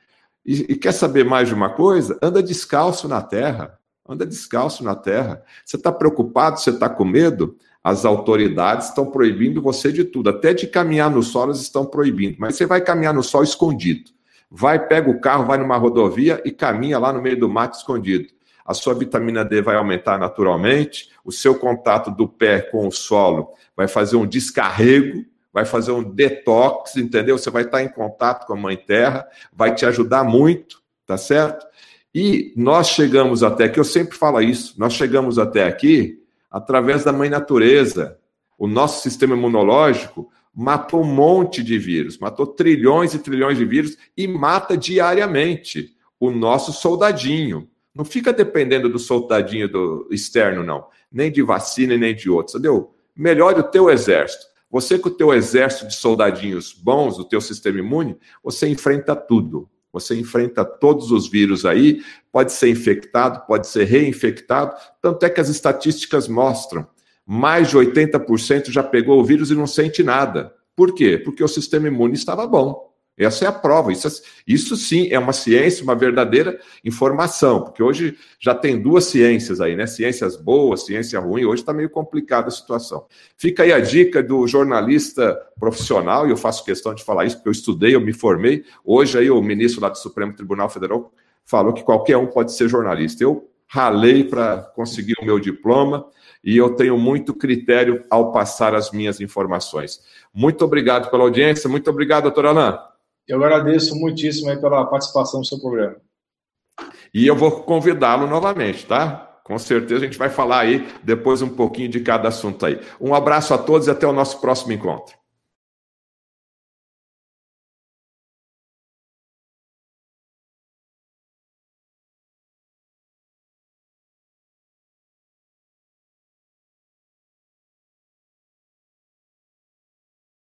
Speaker 1: E, e quer saber mais de uma coisa? Anda descalço na terra. Anda descalço na terra. Você está preocupado? Você está com medo? As autoridades estão proibindo você de tudo, até de caminhar no sol elas estão proibindo. Mas você vai caminhar no sol escondido. Vai, pega o carro, vai numa rodovia e caminha lá no meio do mato escondido. A sua vitamina D vai aumentar naturalmente, o seu contato do pé com o solo vai fazer um descarrego, vai fazer um detox, entendeu? Você vai estar em contato com a Mãe Terra, vai te ajudar muito, tá certo? E nós chegamos até aqui, eu sempre falo isso, nós chegamos até aqui através da mãe natureza. O nosso sistema imunológico matou um monte de vírus, matou trilhões e trilhões de vírus e mata diariamente o nosso soldadinho. Não fica dependendo do soldadinho do externo, não. Nem de vacina, nem de outros, entendeu? Melhore o teu exército. Você com o teu exército de soldadinhos bons, o teu sistema imune, você enfrenta tudo. Você enfrenta todos os vírus aí, pode ser infectado, pode ser reinfectado. Tanto é que as estatísticas mostram: mais de 80% já pegou o vírus e não sente nada. Por quê? Porque o sistema imune estava bom. Essa é a prova. Isso, isso sim é uma ciência, uma verdadeira informação, porque hoje já tem duas ciências aí, né? Ciências boas, ciência ruim. Hoje está meio complicada a situação. Fica aí a dica do jornalista profissional, e eu faço questão de falar isso, porque eu estudei, eu me formei. Hoje aí o ministro lá do Supremo Tribunal Federal falou que qualquer um pode ser jornalista. Eu ralei para conseguir o meu diploma e eu tenho muito critério ao passar as minhas informações. Muito obrigado pela audiência, muito obrigado, doutor Alain.
Speaker 2: Eu agradeço muitíssimo pela participação no seu programa.
Speaker 1: E eu vou convidá-lo novamente, tá? Com certeza a gente vai falar aí depois um pouquinho de cada assunto aí. Um abraço a todos e até o nosso próximo encontro.